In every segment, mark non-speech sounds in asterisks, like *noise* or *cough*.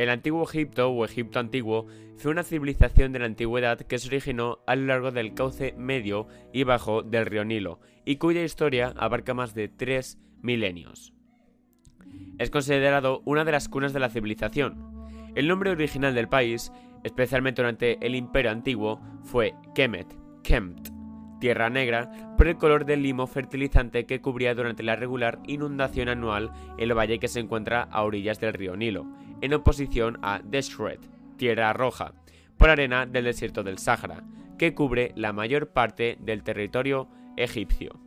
El antiguo Egipto o Egipto antiguo fue una civilización de la antigüedad que se originó a lo largo del cauce medio y bajo del río Nilo y cuya historia abarca más de tres milenios. Es considerado una de las cunas de la civilización. El nombre original del país, especialmente durante el Imperio Antiguo, fue Kemet, Kemt, Tierra Negra, por el color del limo fertilizante que cubría durante la regular inundación anual el valle que se encuentra a orillas del río Nilo, en oposición a Deshret, Tierra Roja, por arena del desierto del Sáhara, que cubre la mayor parte del territorio egipcio.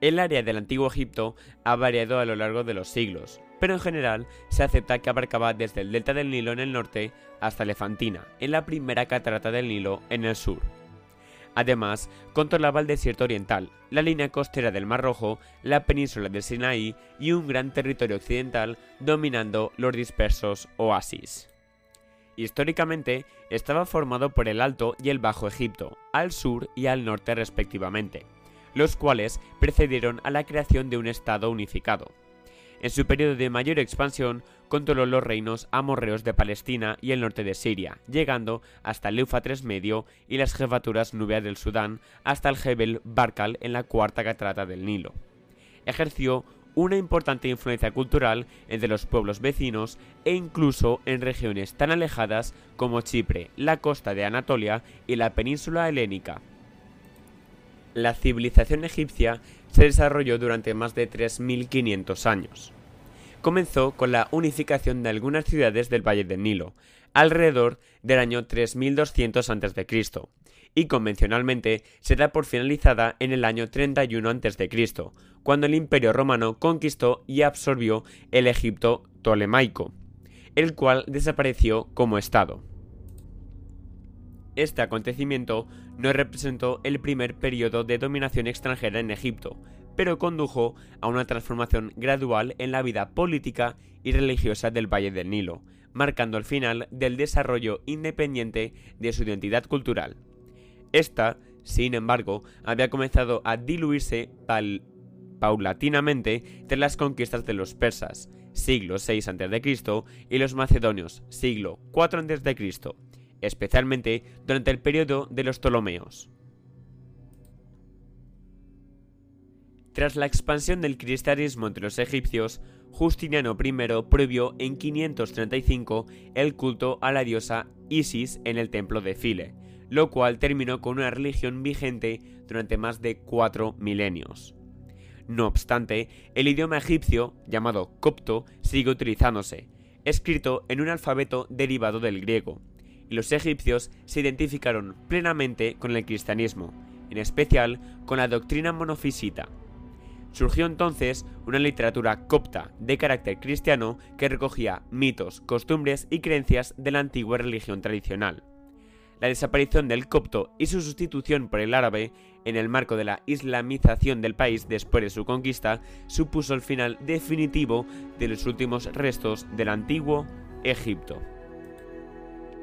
El área del antiguo Egipto ha variado a lo largo de los siglos, pero en general se acepta que abarcaba desde el delta del Nilo en el norte hasta Elefantina, en la primera catarata del Nilo en el sur. Además, controlaba el desierto oriental, la línea costera del Mar Rojo, la península de Sinaí y un gran territorio occidental dominando los dispersos oasis. Históricamente, estaba formado por el Alto y el Bajo Egipto, al sur y al norte respectivamente, los cuales precedieron a la creación de un Estado unificado. En su periodo de mayor expansión, controló los reinos amorreos de Palestina y el norte de Siria, llegando hasta el Éufrates medio y las jefaturas nubias del Sudán hasta el Jebel Barkal en la cuarta catarata del Nilo. Ejerció una importante influencia cultural entre los pueblos vecinos e incluso en regiones tan alejadas como Chipre, la costa de Anatolia y la península helénica. La civilización egipcia se desarrolló durante más de 3.500 años. Comenzó con la unificación de algunas ciudades del Valle del Nilo, alrededor del año 3200 a.C., y convencionalmente se da por finalizada en el año 31 a.C., cuando el Imperio romano conquistó y absorbió el Egipto tolemaico, el cual desapareció como Estado. Este acontecimiento no representó el primer periodo de dominación extranjera en Egipto, pero condujo a una transformación gradual en la vida política y religiosa del Valle del Nilo, marcando el final del desarrollo independiente de su identidad cultural. Esta, sin embargo, había comenzado a diluirse paulatinamente tras las conquistas de los persas, siglo VI a.C., y los macedonios, siglo IV a.C., especialmente durante el periodo de los Ptolomeos. Tras la expansión del cristianismo entre los egipcios, Justiniano I prohibió en 535 el culto a la diosa Isis en el templo de File, lo cual terminó con una religión vigente durante más de cuatro milenios. No obstante, el idioma egipcio, llamado copto, sigue utilizándose, escrito en un alfabeto derivado del griego, los egipcios se identificaron plenamente con el cristianismo, en especial con la doctrina monofisita. Surgió entonces una literatura copta de carácter cristiano que recogía mitos, costumbres y creencias de la antigua religión tradicional. La desaparición del copto y su sustitución por el árabe en el marco de la islamización del país después de su conquista supuso el final definitivo de los últimos restos del antiguo Egipto.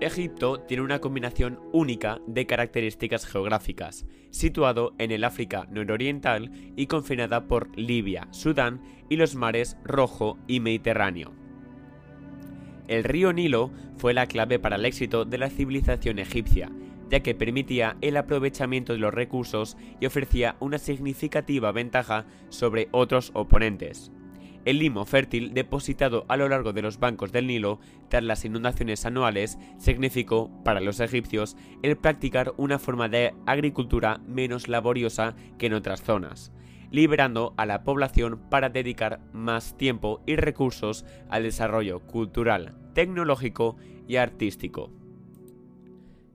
Egipto tiene una combinación única de características geográficas, situado en el África nororiental y confinada por Libia, Sudán y los mares Rojo y Mediterráneo. El río Nilo fue la clave para el éxito de la civilización egipcia, ya que permitía el aprovechamiento de los recursos y ofrecía una significativa ventaja sobre otros oponentes. El limo fértil depositado a lo largo de los bancos del Nilo tras las inundaciones anuales significó, para los egipcios, el practicar una forma de agricultura menos laboriosa que en otras zonas, liberando a la población para dedicar más tiempo y recursos al desarrollo cultural, tecnológico y artístico.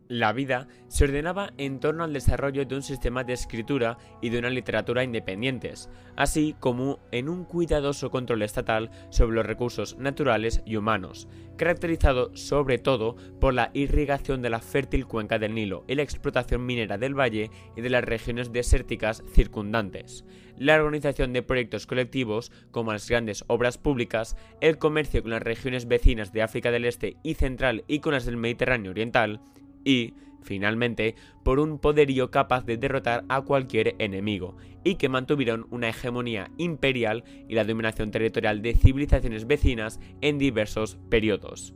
La vida se ordenaba en torno al desarrollo de un sistema de escritura y de una literatura independientes, así como en un cuidadoso control estatal sobre los recursos naturales y humanos, caracterizado sobre todo por la irrigación de la fértil cuenca del Nilo y la explotación minera del valle y de las regiones desérticas circundantes, la organización de proyectos colectivos como las grandes obras públicas, el comercio con las regiones vecinas de África del Este y Central y con las del Mediterráneo Oriental, y, finalmente, por un poderío capaz de derrotar a cualquier enemigo, y que mantuvieron una hegemonía imperial y la dominación territorial de civilizaciones vecinas en diversos periodos.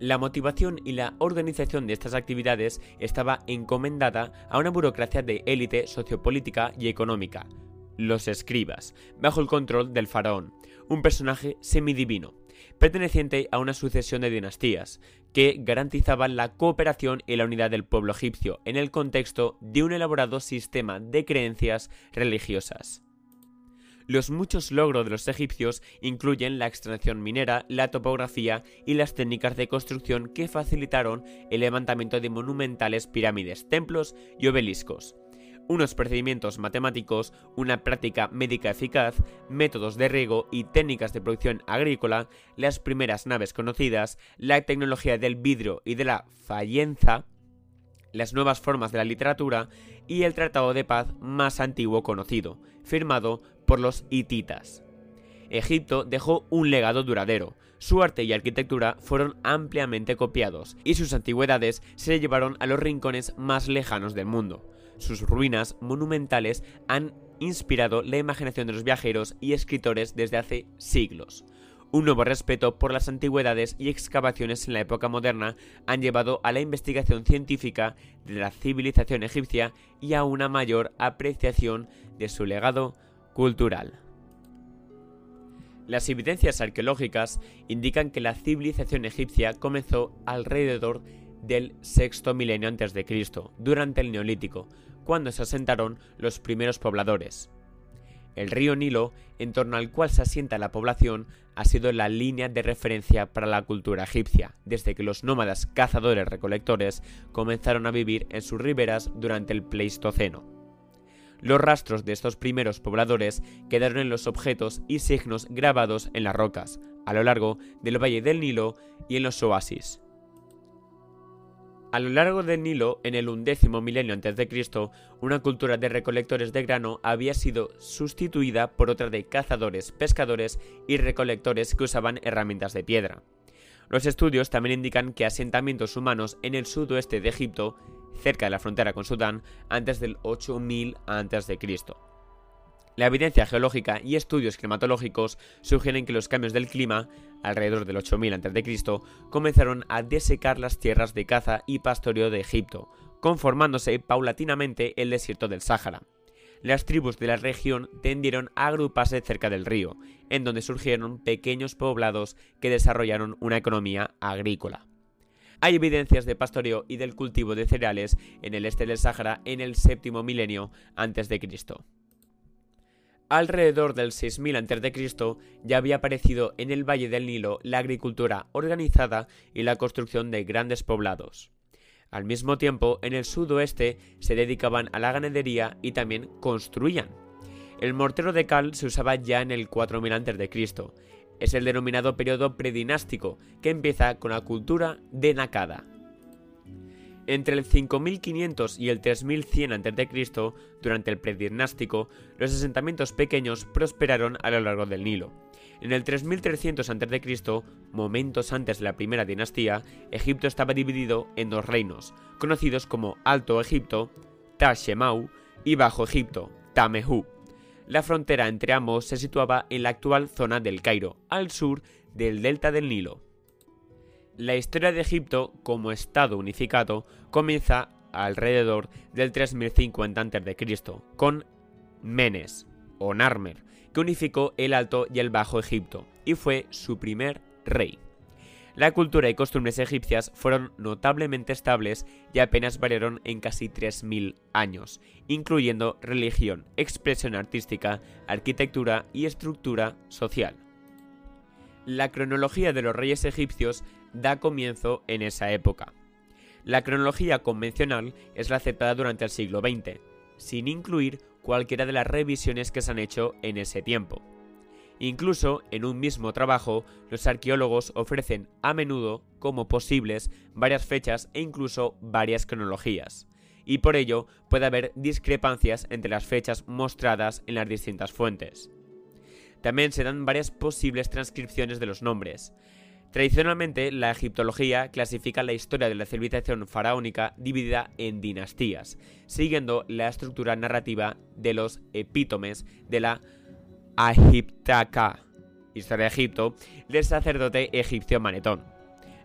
La motivación y la organización de estas actividades estaba encomendada a una burocracia de élite sociopolítica y económica, los escribas, bajo el control del faraón, un personaje semidivino, perteneciente a una sucesión de dinastías, que garantizaban la cooperación y la unidad del pueblo egipcio en el contexto de un elaborado sistema de creencias religiosas. Los muchos logros de los egipcios incluyen la extracción minera, la topografía y las técnicas de construcción que facilitaron el levantamiento de monumentales pirámides, templos y obeliscos unos procedimientos matemáticos, una práctica médica eficaz, métodos de riego y técnicas de producción agrícola, las primeras naves conocidas, la tecnología del vidrio y de la fallenza, las nuevas formas de la literatura y el tratado de paz más antiguo conocido, firmado por los hititas. Egipto dejó un legado duradero, su arte y arquitectura fueron ampliamente copiados, y sus antigüedades se llevaron a los rincones más lejanos del mundo. Sus ruinas monumentales han inspirado la imaginación de los viajeros y escritores desde hace siglos. Un nuevo respeto por las antigüedades y excavaciones en la época moderna han llevado a la investigación científica de la civilización egipcia y a una mayor apreciación de su legado cultural. Las evidencias arqueológicas indican que la civilización egipcia comenzó alrededor del sexto milenio antes de Cristo, durante el Neolítico, cuando se asentaron los primeros pobladores. El río Nilo, en torno al cual se asienta la población, ha sido la línea de referencia para la cultura egipcia, desde que los nómadas cazadores-recolectores comenzaron a vivir en sus riberas durante el Pleistoceno. Los rastros de estos primeros pobladores quedaron en los objetos y signos grabados en las rocas, a lo largo del Valle del Nilo y en los oasis. A lo largo del Nilo, en el undécimo milenio antes de Cristo, una cultura de recolectores de grano había sido sustituida por otra de cazadores, pescadores y recolectores que usaban herramientas de piedra. Los estudios también indican que asentamientos humanos en el sudoeste de Egipto, cerca de la frontera con Sudán, antes del 8000 a.C. La evidencia geológica y estudios climatológicos sugieren que los cambios del clima, alrededor del 8000 a.C., comenzaron a desecar las tierras de caza y pastoreo de Egipto, conformándose paulatinamente el desierto del Sáhara. Las tribus de la región tendieron a agruparse cerca del río, en donde surgieron pequeños poblados que desarrollaron una economía agrícola. Hay evidencias de pastoreo y del cultivo de cereales en el este del Sáhara en el séptimo milenio antes de Cristo. Alrededor del 6000 a.C. ya había aparecido en el Valle del Nilo la agricultura organizada y la construcción de grandes poblados. Al mismo tiempo, en el sudoeste se dedicaban a la ganadería y también construían. El mortero de cal se usaba ya en el 4000 a.C. Es el denominado periodo predinástico, que empieza con la cultura de Nakada. Entre el 5500 y el 3100 a.C., durante el predinástico, los asentamientos pequeños prosperaron a lo largo del Nilo. En el 3300 a.C., momentos antes de la primera dinastía, Egipto estaba dividido en dos reinos, conocidos como Alto Egipto, Tashemau, y Bajo Egipto, Tamehu. La frontera entre ambos se situaba en la actual zona del Cairo, al sur del delta del Nilo. La historia de Egipto como Estado unificado comienza alrededor del 3050 a.C., con Menes, o Narmer, que unificó el Alto y el Bajo Egipto, y fue su primer rey. La cultura y costumbres egipcias fueron notablemente estables y apenas variaron en casi 3.000 años, incluyendo religión, expresión artística, arquitectura y estructura social. La cronología de los reyes egipcios da comienzo en esa época. La cronología convencional es la aceptada durante el siglo XX, sin incluir cualquiera de las revisiones que se han hecho en ese tiempo. Incluso en un mismo trabajo, los arqueólogos ofrecen a menudo como posibles varias fechas e incluso varias cronologías, y por ello puede haber discrepancias entre las fechas mostradas en las distintas fuentes. También se dan varias posibles transcripciones de los nombres, Tradicionalmente, la egiptología clasifica la historia de la civilización faraónica dividida en dinastías, siguiendo la estructura narrativa de los epítomes de la Agiptaca, historia de Egipto, del sacerdote egipcio Manetón.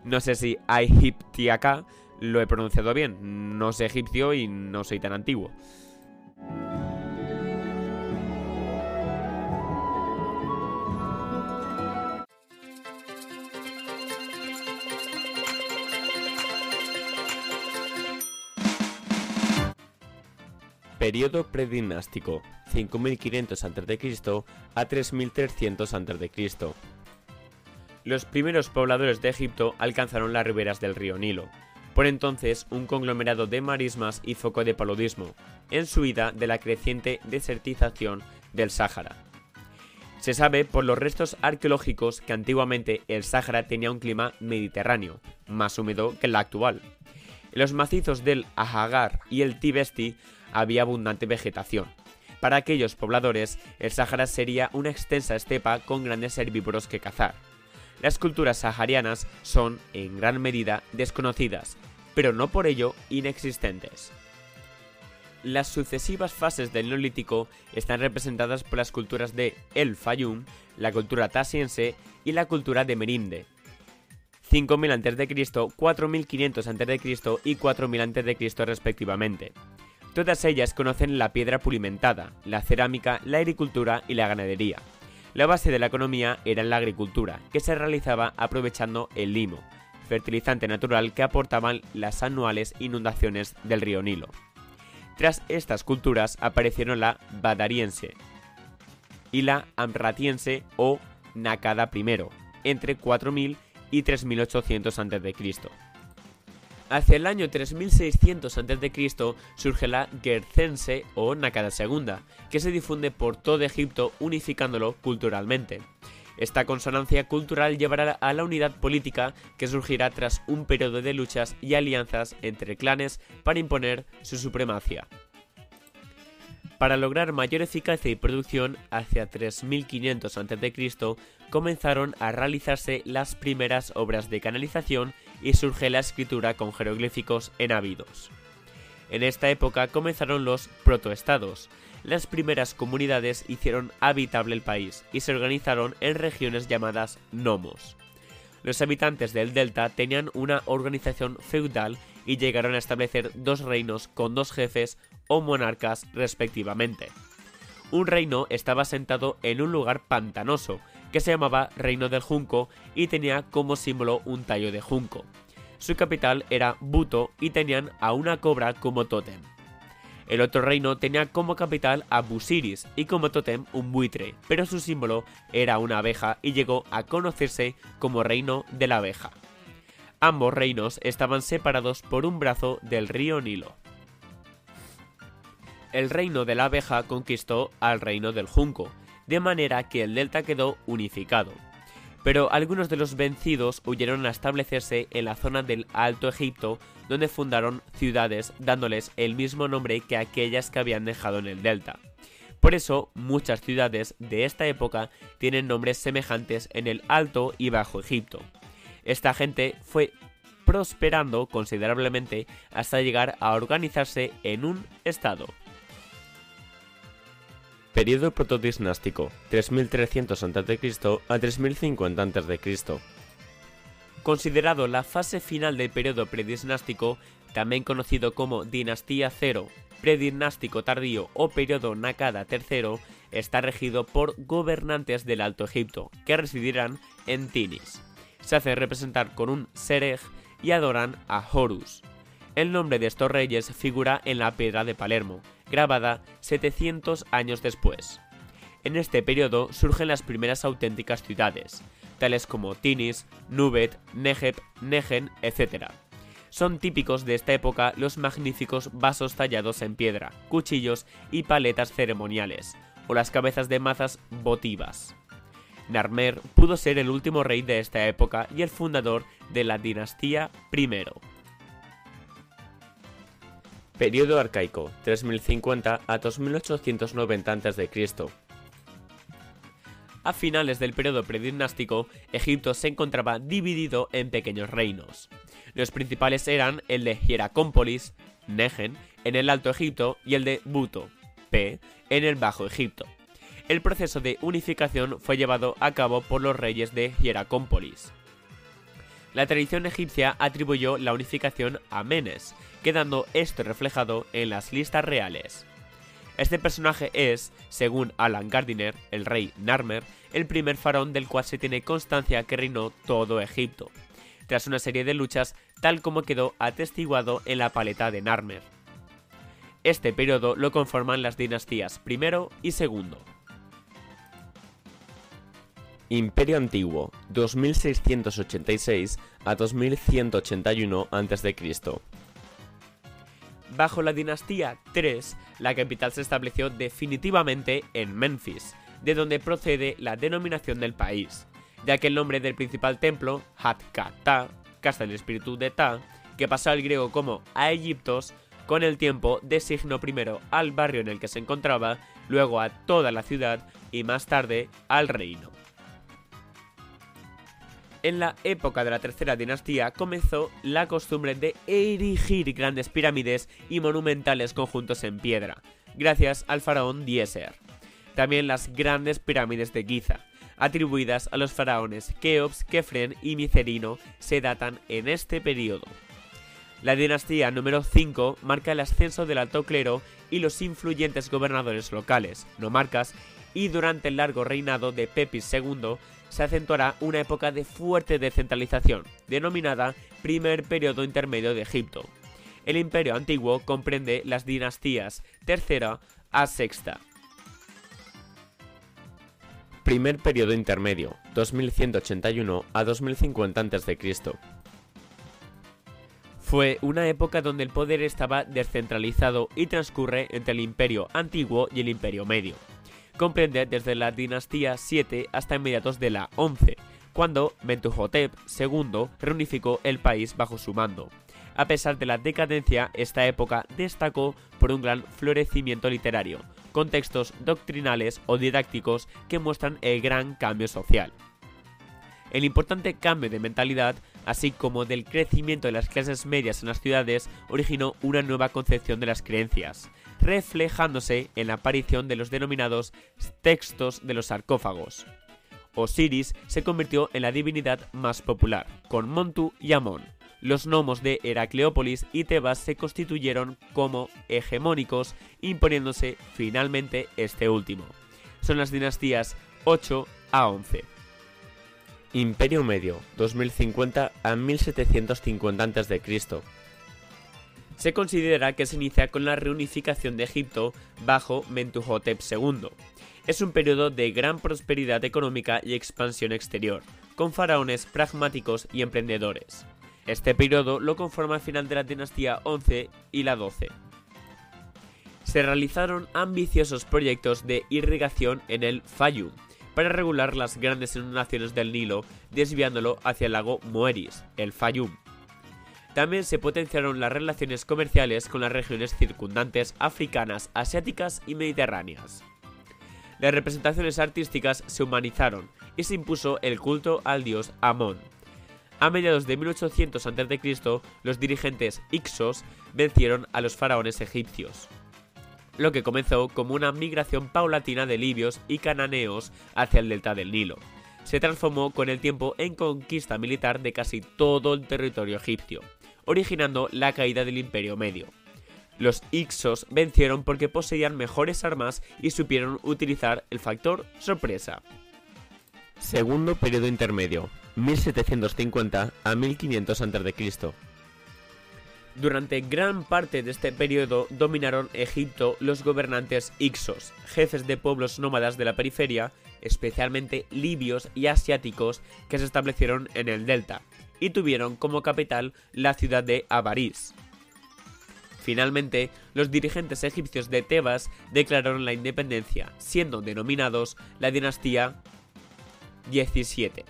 No sé si Aegyptiaca lo he pronunciado bien, no sé egipcio y no soy tan antiguo. Periodo predinástico, 5500 a.C. a 3300 a.C. Los primeros pobladores de Egipto alcanzaron las riberas del río Nilo, por entonces un conglomerado de marismas y foco de paludismo, en su huida de la creciente desertización del Sáhara. Se sabe por los restos arqueológicos que antiguamente el Sáhara tenía un clima mediterráneo, más húmedo que el actual. Los macizos del Ahagar y el Tibesti había abundante vegetación. Para aquellos pobladores, el Sáhara sería una extensa estepa con grandes herbívoros que cazar. Las culturas saharianas son, en gran medida, desconocidas, pero no por ello inexistentes. Las sucesivas fases del Neolítico están representadas por las culturas de El Fayum, la cultura tasiense y la cultura de Merinde. 5000 a.C., 4500 a.C. y 4000 a.C. respectivamente. Todas ellas conocen la piedra pulimentada, la cerámica, la agricultura y la ganadería. La base de la economía era la agricultura, que se realizaba aprovechando el limo, fertilizante natural que aportaban las anuales inundaciones del río Nilo. Tras estas culturas aparecieron la badariense y la amratiense o Nakada I, entre 4000 y 3800 a.C. Hacia el año 3600 a.C. surge la Gercense o Nakada II, que se difunde por todo Egipto unificándolo culturalmente. Esta consonancia cultural llevará a la unidad política que surgirá tras un periodo de luchas y alianzas entre clanes para imponer su supremacía. Para lograr mayor eficacia y producción, hacia 3500 a.C. comenzaron a realizarse las primeras obras de canalización y surge la escritura con jeroglíficos en ávidos. En esta época comenzaron los protoestados. Las primeras comunidades hicieron habitable el país y se organizaron en regiones llamadas nomos. Los habitantes del delta tenían una organización feudal y llegaron a establecer dos reinos con dos jefes o monarcas respectivamente. Un reino estaba sentado en un lugar pantanoso, que se llamaba Reino del Junco y tenía como símbolo un tallo de junco. Su capital era Buto y tenían a una cobra como tótem. El otro reino tenía como capital a Busiris y como tótem un buitre, pero su símbolo era una abeja y llegó a conocerse como Reino de la Abeja. Ambos reinos estaban separados por un brazo del río Nilo. El reino de la abeja conquistó al reino del junco, de manera que el delta quedó unificado. Pero algunos de los vencidos huyeron a establecerse en la zona del Alto Egipto, donde fundaron ciudades dándoles el mismo nombre que aquellas que habían dejado en el delta. Por eso, muchas ciudades de esta época tienen nombres semejantes en el Alto y Bajo Egipto. Esta gente fue prosperando considerablemente hasta llegar a organizarse en un estado. Periodo protodinástico, 3300 a.C. a 3050 a.C. Considerado la fase final del periodo predinástico, también conocido como dinastía cero, predinástico tardío o periodo Nakada III, está regido por gobernantes del Alto Egipto, que residirán en Tinis se hace representar con un serej y adoran a Horus. El nombre de estos reyes figura en la piedra de Palermo, grabada 700 años después. En este periodo surgen las primeras auténticas ciudades, tales como Tinis, Nubet, Negeb, Negen, etc. Son típicos de esta época los magníficos vasos tallados en piedra, cuchillos y paletas ceremoniales, o las cabezas de mazas votivas. Narmer pudo ser el último rey de esta época y el fundador de la dinastía I. Periodo arcaico, 3050 a 2890 a.C. A finales del periodo predinástico, Egipto se encontraba dividido en pequeños reinos. Los principales eran el de Hieracómpolis, Negen, en el Alto Egipto y el de Buto, P, en el Bajo Egipto. El proceso de unificación fue llevado a cabo por los reyes de Hieracómpolis. La tradición egipcia atribuyó la unificación a Menes, quedando esto reflejado en las listas reales. Este personaje es, según Alan Gardiner, el rey Narmer, el primer faraón del cual se tiene constancia que reinó todo Egipto, tras una serie de luchas tal como quedó atestiguado en la paleta de Narmer. Este periodo lo conforman las dinastías I y II. Imperio Antiguo, 2686 a 2181 a.C. Bajo la dinastía III, la capital se estableció definitivamente en Memphis, de donde procede la denominación del país, ya que el nombre del principal templo, Hat-Ka-Ta, casa del espíritu de Ta, que pasó al griego como a Egiptos, con el tiempo designó primero al barrio en el que se encontraba, luego a toda la ciudad y más tarde al reino. En la época de la tercera dinastía comenzó la costumbre de erigir grandes pirámides y monumentales conjuntos en piedra, gracias al faraón Dieser. También las grandes pirámides de Giza, atribuidas a los faraones Keops, Kefren y Micerino, se datan en este periodo. La dinastía número 5 marca el ascenso del alto clero y los influyentes gobernadores locales, nomarcas, y durante el largo reinado de Pepis II se acentuará una época de fuerte descentralización, denominada Primer Periodo Intermedio de Egipto. El imperio antiguo comprende las dinastías tercera a sexta. Primer periodo intermedio, 2181 a 2050 a.C. Fue una época donde el poder estaba descentralizado y transcurre entre el imperio antiguo y el imperio medio comprende desde la dinastía 7 hasta inmediatos de la 11, cuando Mentuhotep II reunificó el país bajo su mando. A pesar de la decadencia, esta época destacó por un gran florecimiento literario, con textos doctrinales o didácticos que muestran el gran cambio social. El importante cambio de mentalidad, así como del crecimiento de las clases medias en las ciudades, originó una nueva concepción de las creencias, reflejándose en la aparición de los denominados textos de los sarcófagos. Osiris se convirtió en la divinidad más popular, con Montu y Amón. Los gnomos de Heracleópolis y Tebas se constituyeron como hegemónicos, imponiéndose finalmente este último. Son las dinastías 8 a 11. Imperio Medio, 2050 a 1750 a.C. Se considera que se inicia con la reunificación de Egipto bajo Mentuhotep II. Es un periodo de gran prosperidad económica y expansión exterior, con faraones pragmáticos y emprendedores. Este periodo lo conforma el final de la dinastía 11 y la 12. Se realizaron ambiciosos proyectos de irrigación en el Fayum para regular las grandes inundaciones del Nilo, desviándolo hacia el lago Moeris, el Fayum. También se potenciaron las relaciones comerciales con las regiones circundantes africanas, asiáticas y mediterráneas. Las representaciones artísticas se humanizaron y se impuso el culto al dios Amón. A mediados de 1800 a.C., los dirigentes Ixos vencieron a los faraones egipcios, lo que comenzó como una migración paulatina de libios y cananeos hacia el delta del Nilo. Se transformó con el tiempo en conquista militar de casi todo el territorio egipcio originando la caída del Imperio Medio. Los Ixos vencieron porque poseían mejores armas y supieron utilizar el factor sorpresa. Segundo periodo intermedio, 1750 a 1500 a.C. Durante gran parte de este periodo dominaron Egipto los gobernantes Ixos, jefes de pueblos nómadas de la periferia, especialmente libios y asiáticos que se establecieron en el delta, y tuvieron como capital la ciudad de Avaris. Finalmente, los dirigentes egipcios de Tebas declararon la independencia, siendo denominados la dinastía 17.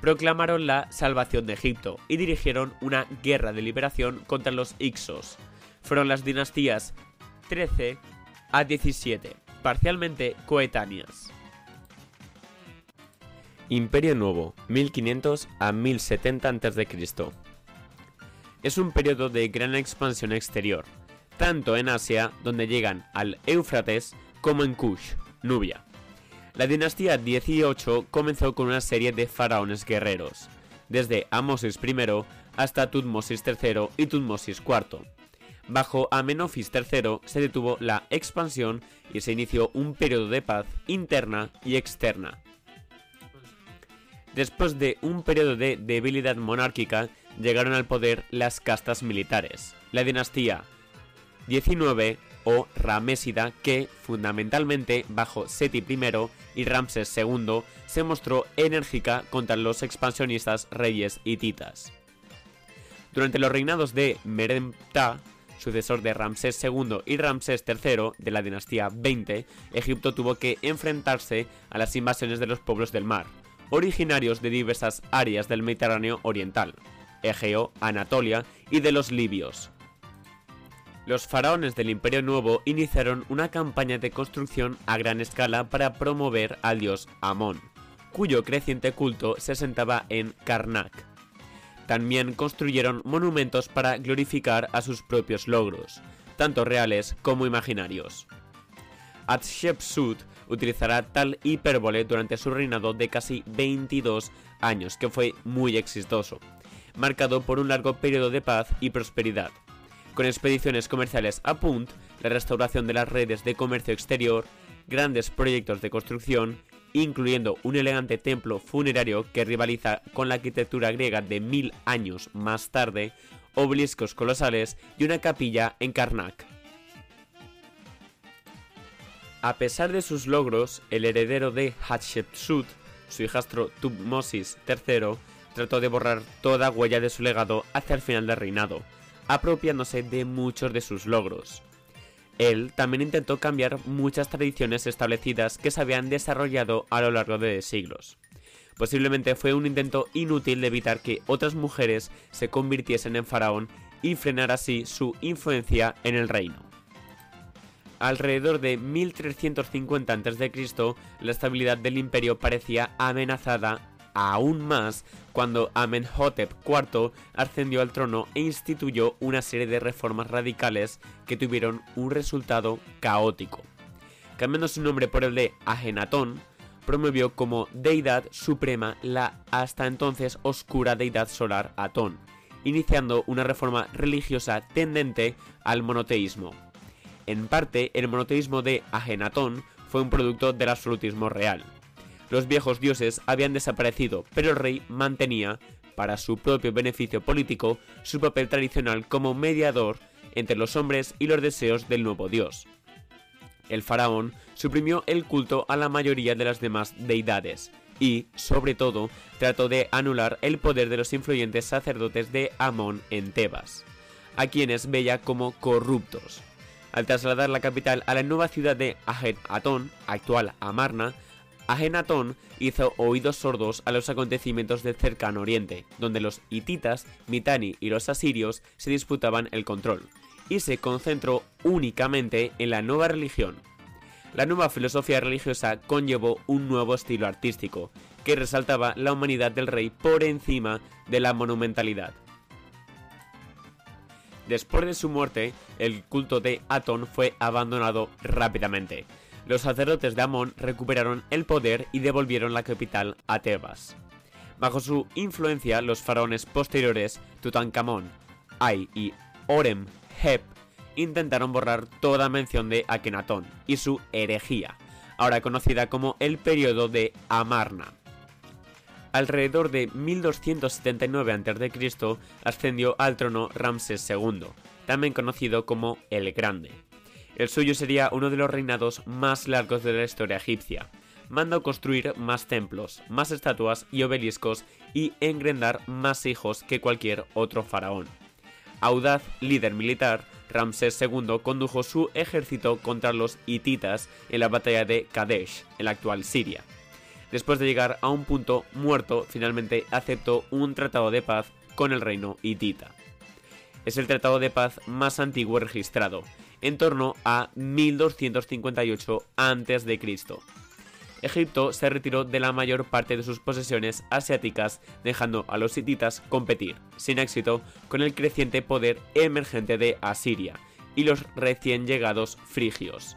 Proclamaron la salvación de Egipto y dirigieron una guerra de liberación contra los Ixos. Fueron las dinastías 13 a 17, parcialmente coetáneas. Imperio Nuevo, 1500 a 1070 a.C. Es un periodo de gran expansión exterior, tanto en Asia, donde llegan al Éufrates, como en Kush, Nubia. La dinastía 18 comenzó con una serie de faraones guerreros. desde Amosis I hasta Tutmosis III y Tutmosis IV. Bajo Amenofis III se detuvo la expansión y se inició un periodo de paz interna y externa. Después de un periodo de debilidad monárquica, llegaron al poder las castas militares. La dinastía 19 o Ramésida que, fundamentalmente bajo Seti I y Ramses II, se mostró enérgica contra los expansionistas reyes hititas. Durante los reinados de Meremta, sucesor de Ramsés II y Ramsés III de la dinastía 20, Egipto tuvo que enfrentarse a las invasiones de los pueblos del mar, originarios de diversas áreas del Mediterráneo oriental, Egeo, Anatolia y de los libios. Los faraones del Imperio Nuevo iniciaron una campaña de construcción a gran escala para promover al dios Amón, cuyo creciente culto se asentaba en Karnak. También construyeron monumentos para glorificar a sus propios logros, tanto reales como imaginarios. Hatshepsut utilizará tal hipérbole durante su reinado de casi 22 años, que fue muy exitoso, marcado por un largo periodo de paz y prosperidad, con expediciones comerciales a Punt, la restauración de las redes de comercio exterior, grandes proyectos de construcción, incluyendo un elegante templo funerario que rivaliza con la arquitectura griega de mil años más tarde, obeliscos colosales y una capilla en Karnak. A pesar de sus logros, el heredero de Hatshepsut, su hijastro Tutmosis III, trató de borrar toda huella de su legado hacia el final del reinado, apropiándose de muchos de sus logros. Él también intentó cambiar muchas tradiciones establecidas que se habían desarrollado a lo largo de siglos. Posiblemente fue un intento inútil de evitar que otras mujeres se convirtiesen en faraón y frenar así su influencia en el reino. Alrededor de 1350 a.C., la estabilidad del imperio parecía amenazada aún más cuando Amenhotep IV ascendió al trono e instituyó una serie de reformas radicales que tuvieron un resultado caótico. Cambiando su nombre por el de Agenatón, promovió como deidad suprema la hasta entonces oscura deidad solar Atón, iniciando una reforma religiosa tendente al monoteísmo. En parte, el monoteísmo de Agenatón fue un producto del absolutismo real. Los viejos dioses habían desaparecido, pero el rey mantenía, para su propio beneficio político, su papel tradicional como mediador entre los hombres y los deseos del nuevo dios. El faraón suprimió el culto a la mayoría de las demás deidades y, sobre todo, trató de anular el poder de los influyentes sacerdotes de Amón en Tebas, a quienes veía como corruptos. Al trasladar la capital a la nueva ciudad de Ajet Atón, actual Amarna, Agenatón hizo oídos sordos a los acontecimientos del cercano oriente, donde los hititas, Mitani y los asirios se disputaban el control, y se concentró únicamente en la nueva religión. La nueva filosofía religiosa conllevó un nuevo estilo artístico, que resaltaba la humanidad del rey por encima de la monumentalidad. Después de su muerte, el culto de Atón fue abandonado rápidamente, los sacerdotes de Amón recuperaron el poder y devolvieron la capital a Tebas. Bajo su influencia, los faraones posteriores, Tutankamón, Ay y Orem Hep, intentaron borrar toda mención de Akenatón y su herejía, ahora conocida como el periodo de Amarna. Alrededor de 1279 a.C. ascendió al trono Ramses II, también conocido como el Grande. El suyo sería uno de los reinados más largos de la historia egipcia. Mandó construir más templos, más estatuas y obeliscos y engrendar más hijos que cualquier otro faraón. Audaz líder militar, Ramsés II condujo su ejército contra los hititas en la batalla de Kadesh, en la actual Siria. Después de llegar a un punto muerto, finalmente aceptó un tratado de paz con el reino hitita. Es el tratado de paz más antiguo registrado, en torno a 1258 a.C. Egipto se retiró de la mayor parte de sus posesiones asiáticas, dejando a los hititas competir, sin éxito, con el creciente poder emergente de Asiria y los recién llegados frigios.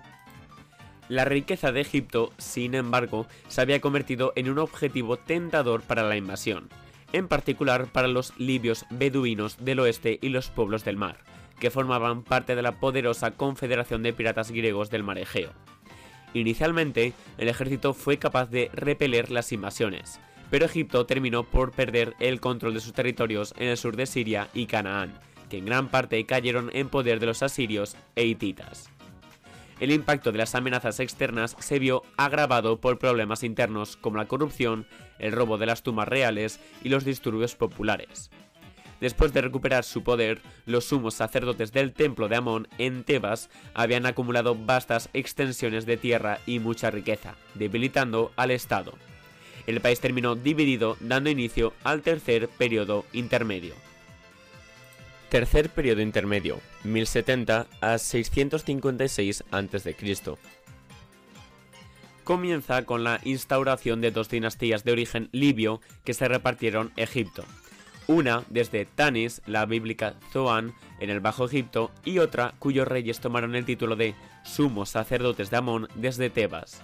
La riqueza de Egipto, sin embargo, se había convertido en un objetivo tentador para la invasión. en particular para los libios beduinos del oeste y los pueblos del mar, que formaban parte de la poderosa confederación de piratas griegos del mar Egeo. Inicialmente, el ejército fue capaz de repeler las invasiones, pero Egipto terminó por perder el control de sus territorios en el sur de Siria y Canaán, que en gran parte cayeron en poder de los asirios e hititas. El impacto de las amenazas externas se vio agravado por problemas internos como la corrupción, el robo de las tumbas reales y los disturbios populares. Después de recuperar su poder, los sumos sacerdotes del templo de Amón en Tebas habían acumulado vastas extensiones de tierra y mucha riqueza, debilitando al Estado. El país terminó dividido dando inicio al tercer periodo intermedio. Tercer periodo intermedio, 1070 a 656 a.C. Comienza con la instauración de dos dinastías de origen libio que se repartieron Egipto. Una desde Tanis, la bíblica Zoan, en el Bajo Egipto, y otra cuyos reyes tomaron el título de sumos sacerdotes de Amón desde Tebas.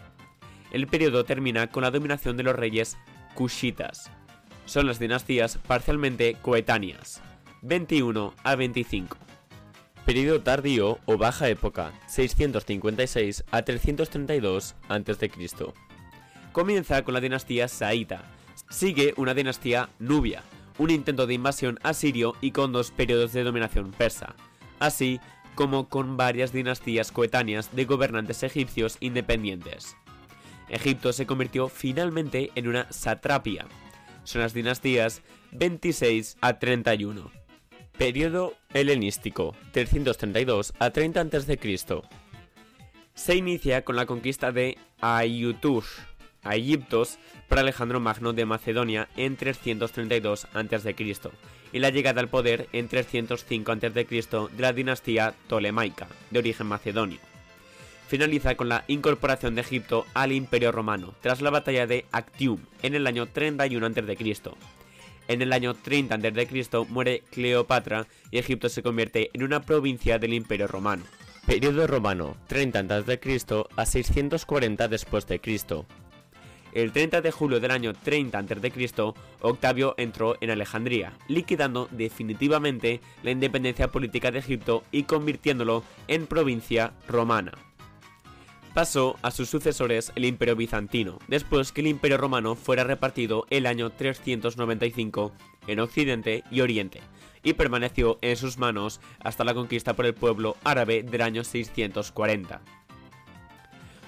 El periodo termina con la dominación de los reyes Kushitas. Son las dinastías parcialmente coetáneas. 21 a 25. Periodo tardío o baja época 656 a 332 a.C. Comienza con la dinastía Saíta. Sigue una dinastía Nubia, un intento de invasión asirio y con dos periodos de dominación persa, así como con varias dinastías coetáneas de gobernantes egipcios independientes. Egipto se convirtió finalmente en una satrapia. Son las dinastías 26 a 31. Periodo helenístico, 332 a 30 a.C. Se inicia con la conquista de Ayutush, a Egiptos, por Alejandro Magno de Macedonia en 332 a.C. y la llegada al poder en 305 a.C. de la dinastía Ptolemaica, de origen macedonio. Finaliza con la incorporación de Egipto al Imperio Romano tras la batalla de Actium en el año 31 a.C en el año 30 a.C. muere Cleopatra y Egipto se convierte en una provincia del Imperio Romano. Periodo romano, 30 a.C. a 640 después de Cristo. El 30 de julio del año 30 a.C., Octavio entró en Alejandría, liquidando definitivamente la independencia política de Egipto y convirtiéndolo en provincia romana pasó a sus sucesores el Imperio Bizantino, después que el Imperio Romano fuera repartido el año 395 en Occidente y Oriente, y permaneció en sus manos hasta la conquista por el pueblo árabe del año 640.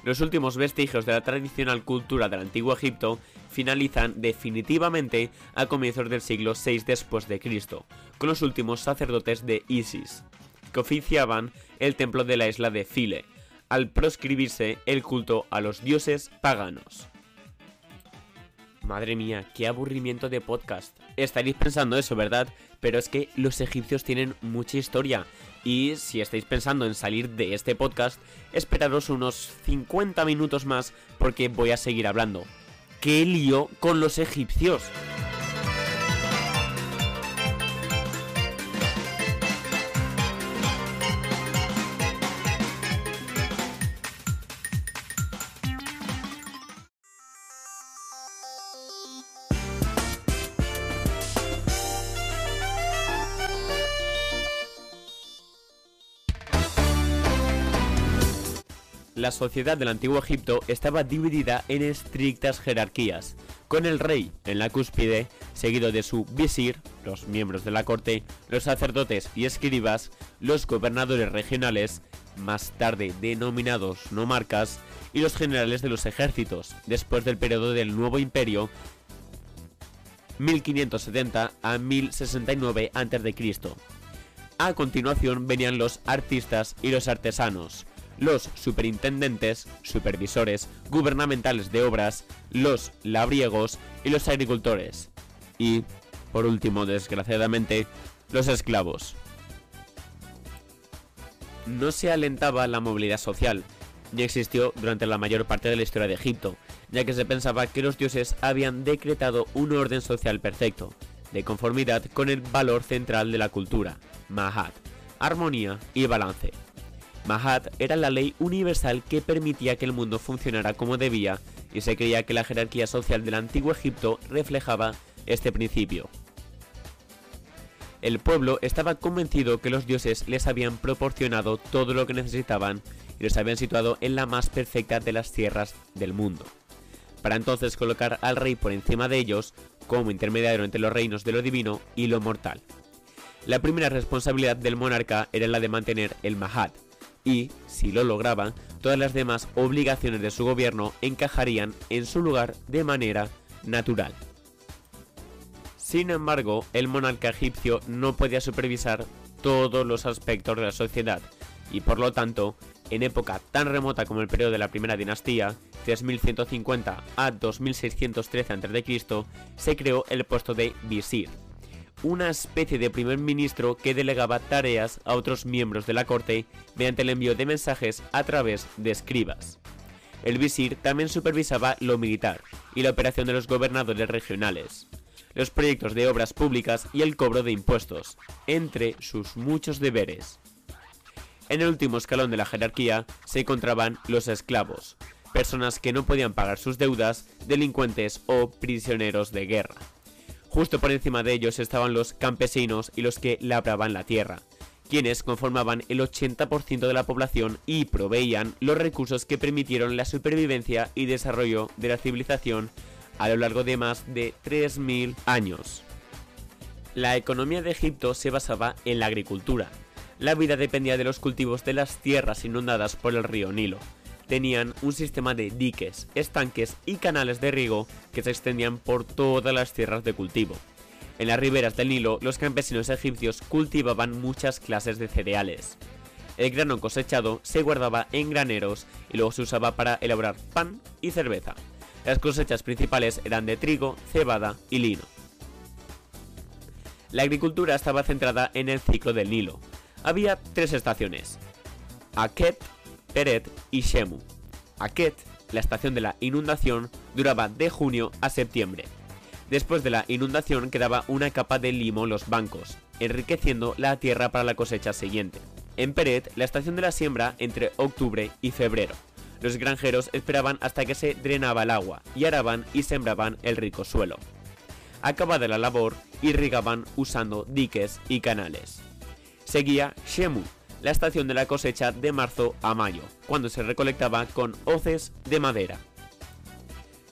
Los últimos vestigios de la tradicional cultura del antiguo Egipto finalizan definitivamente a comienzos del siglo VI después de Cristo, con los últimos sacerdotes de Isis, que oficiaban el templo de la isla de Phile, al proscribirse el culto a los dioses paganos. Madre mía, qué aburrimiento de podcast. Estaréis pensando eso, ¿verdad? Pero es que los egipcios tienen mucha historia. Y si estáis pensando en salir de este podcast, esperaros unos 50 minutos más porque voy a seguir hablando. ¡Qué lío con los egipcios! La sociedad del antiguo Egipto estaba dividida en estrictas jerarquías, con el rey en la cúspide, seguido de su visir, los miembros de la corte, los sacerdotes y escribas, los gobernadores regionales, más tarde denominados nomarcas, y los generales de los ejércitos, después del periodo del Nuevo Imperio 1570 a 1069 a.C. A continuación venían los artistas y los artesanos, los superintendentes, supervisores gubernamentales de obras, los labriegos y los agricultores. Y, por último, desgraciadamente, los esclavos. No se alentaba la movilidad social, ni existió durante la mayor parte de la historia de Egipto, ya que se pensaba que los dioses habían decretado un orden social perfecto, de conformidad con el valor central de la cultura, Mahat, armonía y balance. Mahat era la ley universal que permitía que el mundo funcionara como debía y se creía que la jerarquía social del antiguo Egipto reflejaba este principio. El pueblo estaba convencido que los dioses les habían proporcionado todo lo que necesitaban y los habían situado en la más perfecta de las tierras del mundo. Para entonces colocar al rey por encima de ellos como intermediario entre los reinos de lo divino y lo mortal. La primera responsabilidad del monarca era la de mantener el Mahat, y, si lo lograban, todas las demás obligaciones de su gobierno encajarían en su lugar de manera natural. Sin embargo, el monarca egipcio no podía supervisar todos los aspectos de la sociedad, y por lo tanto, en época tan remota como el periodo de la primera dinastía, 3150 a 2613 a.C., se creó el puesto de visir, una especie de primer ministro que delegaba tareas a otros miembros de la corte mediante el envío de mensajes a través de escribas. El visir también supervisaba lo militar y la operación de los gobernadores regionales, los proyectos de obras públicas y el cobro de impuestos, entre sus muchos deberes. En el último escalón de la jerarquía se encontraban los esclavos, personas que no podían pagar sus deudas, delincuentes o prisioneros de guerra. Justo por encima de ellos estaban los campesinos y los que labraban la tierra, quienes conformaban el 80% de la población y proveían los recursos que permitieron la supervivencia y desarrollo de la civilización a lo largo de más de 3.000 años. La economía de Egipto se basaba en la agricultura. La vida dependía de los cultivos de las tierras inundadas por el río Nilo, tenían un sistema de diques, estanques y canales de riego que se extendían por todas las tierras de cultivo. En las riberas del Nilo, los campesinos egipcios cultivaban muchas clases de cereales. El grano cosechado se guardaba en graneros y luego se usaba para elaborar pan y cerveza. Las cosechas principales eran de trigo, cebada y lino. La agricultura estaba centrada en el ciclo del Nilo. Había tres estaciones: Aket, Peret y Shemu. Aket, la estación de la inundación, duraba de junio a septiembre. Después de la inundación quedaba una capa de limo en los bancos, enriqueciendo la tierra para la cosecha siguiente. En Peret, la estación de la siembra entre octubre y febrero. Los granjeros esperaban hasta que se drenaba el agua y araban y sembraban el rico suelo. Acabada la labor, irrigaban usando diques y canales. Seguía Shemu, la estación de la cosecha de marzo a mayo, cuando se recolectaba con hoces de madera.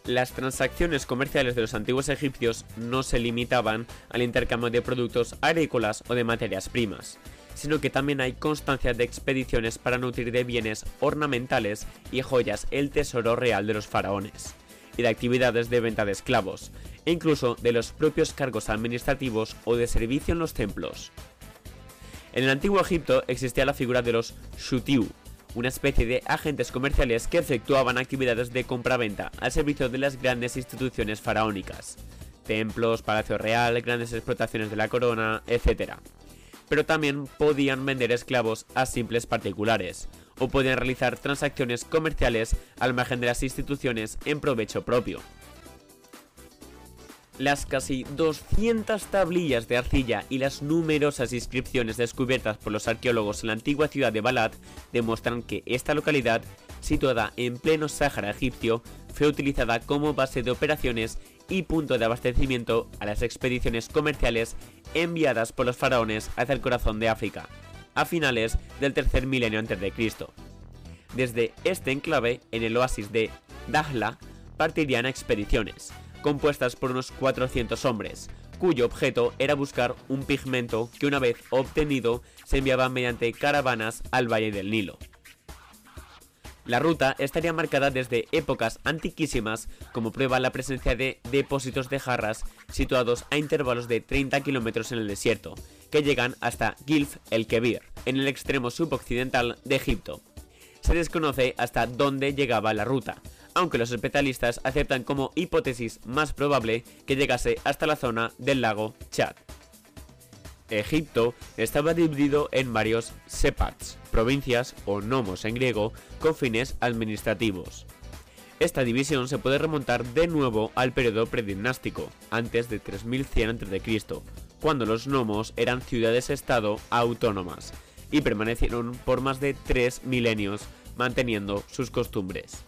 Las transacciones comerciales de los antiguos egipcios no se limitaban al intercambio de productos agrícolas o de materias primas, sino que también hay constancia de expediciones para nutrir de bienes ornamentales y joyas el tesoro real de los faraones, y de actividades de venta de esclavos, e incluso de los propios cargos administrativos o de servicio en los templos. En el antiguo Egipto existía la figura de los shutiu, una especie de agentes comerciales que efectuaban actividades de compra-venta al servicio de las grandes instituciones faraónicas, templos, palacio real, grandes explotaciones de la corona, etc. Pero también podían vender esclavos a simples particulares, o podían realizar transacciones comerciales al margen de las instituciones en provecho propio. Las casi 200 tablillas de arcilla y las numerosas inscripciones descubiertas por los arqueólogos en la antigua ciudad de Balat demuestran que esta localidad, situada en pleno Sáhara egipcio, fue utilizada como base de operaciones y punto de abastecimiento a las expediciones comerciales enviadas por los faraones hacia el corazón de África, a finales del tercer milenio a.C. Desde este enclave, en el oasis de Dahla, partirían expediciones, compuestas por unos 400 hombres, cuyo objeto era buscar un pigmento que una vez obtenido se enviaba mediante caravanas al Valle del Nilo. La ruta estaría marcada desde épocas antiquísimas, como prueba la presencia de depósitos de jarras situados a intervalos de 30 kilómetros en el desierto, que llegan hasta Gilf el Kebir, en el extremo suboccidental de Egipto. Se desconoce hasta dónde llegaba la ruta, aunque los especialistas aceptan como hipótesis más probable que llegase hasta la zona del lago Chad. Egipto estaba dividido en varios sepats, provincias o nomos en griego, con fines administrativos. Esta división se puede remontar de nuevo al periodo predinástico, antes de 3100 a.C., cuando los nomos eran ciudades-estado autónomas y permanecieron por más de tres milenios manteniendo sus costumbres.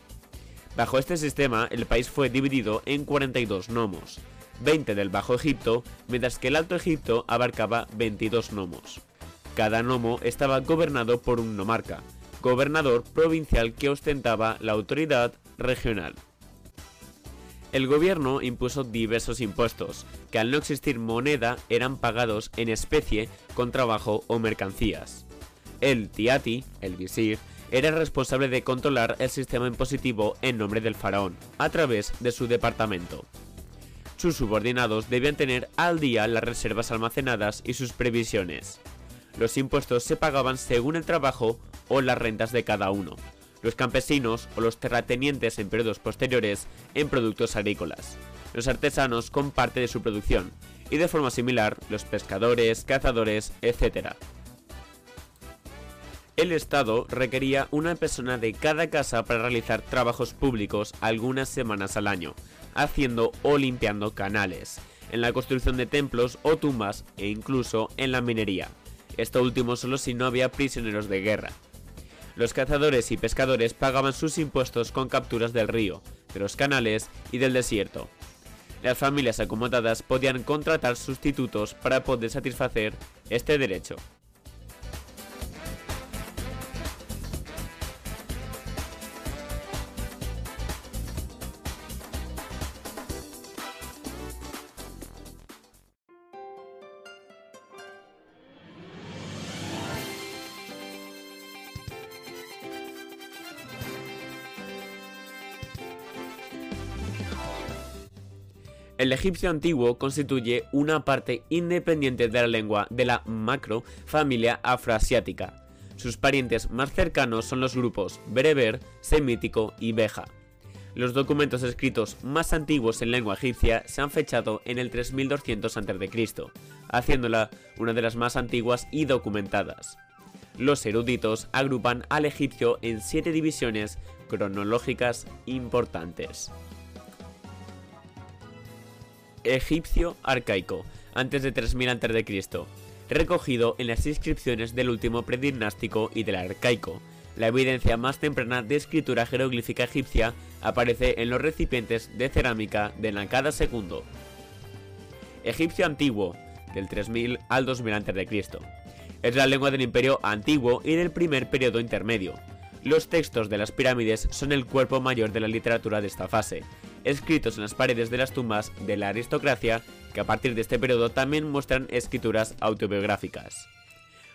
Bajo este sistema, el país fue dividido en 42 nomos. 20 del Bajo Egipto, mientras que el Alto Egipto abarcaba 22 nomos. Cada nomo estaba gobernado por un nomarca, gobernador provincial que ostentaba la autoridad regional. El gobierno impuso diversos impuestos, que al no existir moneda eran pagados en especie con trabajo o mercancías. El tiati, el visir, era responsable de controlar el sistema impositivo en nombre del faraón, a través de su departamento. Sus subordinados debían tener al día las reservas almacenadas y sus previsiones. Los impuestos se pagaban según el trabajo o las rentas de cada uno, los campesinos o los terratenientes en periodos posteriores en productos agrícolas, los artesanos con parte de su producción, y de forma similar los pescadores, cazadores, etc. El Estado requería una persona de cada casa para realizar trabajos públicos algunas semanas al año, haciendo o limpiando canales, en la construcción de templos o tumbas e incluso en la minería. Esto último solo si no había prisioneros de guerra. Los cazadores y pescadores pagaban sus impuestos con capturas del río, de los canales y del desierto. Las familias acomodadas podían contratar sustitutos para poder satisfacer este derecho. El egipcio antiguo constituye una parte independiente de la lengua de la macro familia afroasiática. Sus parientes más cercanos son los grupos bereber, semítico y beja. Los documentos escritos más antiguos en lengua egipcia se han fechado en el 3200 a.C., haciéndola una de las más antiguas y documentadas. Los eruditos agrupan al egipcio en siete divisiones cronológicas importantes egipcio arcaico, antes de 3000 a.C., recogido en las inscripciones del último predinástico y del arcaico. La evidencia más temprana de escritura jeroglífica egipcia aparece en los recipientes de cerámica de Nakada II. Egipcio antiguo, del 3000 al 2000 a.C. Es la lengua del imperio antiguo y del primer periodo intermedio. Los textos de las pirámides son el cuerpo mayor de la literatura de esta fase, escritos en las paredes de las tumbas de la aristocracia, que a partir de este periodo también muestran escrituras autobiográficas.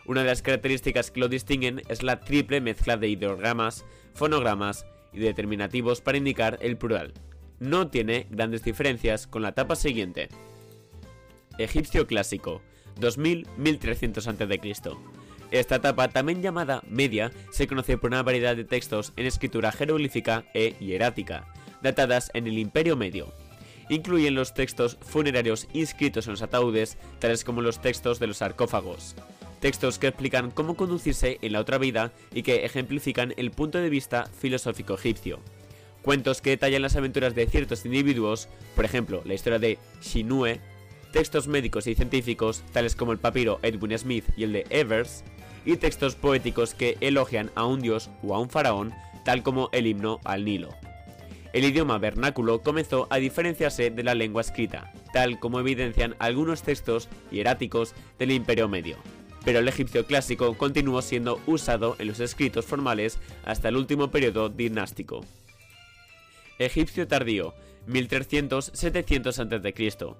Una de las características que lo distinguen es la triple mezcla de ideogramas, fonogramas y determinativos para indicar el plural. No tiene grandes diferencias con la etapa siguiente. Egipcio clásico, 2000-1300 a.C. Esta etapa, también llamada media, se conoce por una variedad de textos en escritura jeroglífica e hierática, datadas en el Imperio Medio. Incluyen los textos funerarios inscritos en los ataúdes, tales como los textos de los sarcófagos. Textos que explican cómo conducirse en la otra vida y que ejemplifican el punto de vista filosófico egipcio. Cuentos que detallan las aventuras de ciertos individuos, por ejemplo, la historia de Shinue, textos médicos y científicos, tales como el papiro Edwin Smith y el de Evers, y textos poéticos que elogian a un dios o a un faraón, tal como el himno al Nilo. El idioma vernáculo comenzó a diferenciarse de la lengua escrita, tal como evidencian algunos textos hieráticos del Imperio Medio. Pero el egipcio clásico continuó siendo usado en los escritos formales hasta el último periodo dinástico. Egipcio tardío, 1300-700 a.C.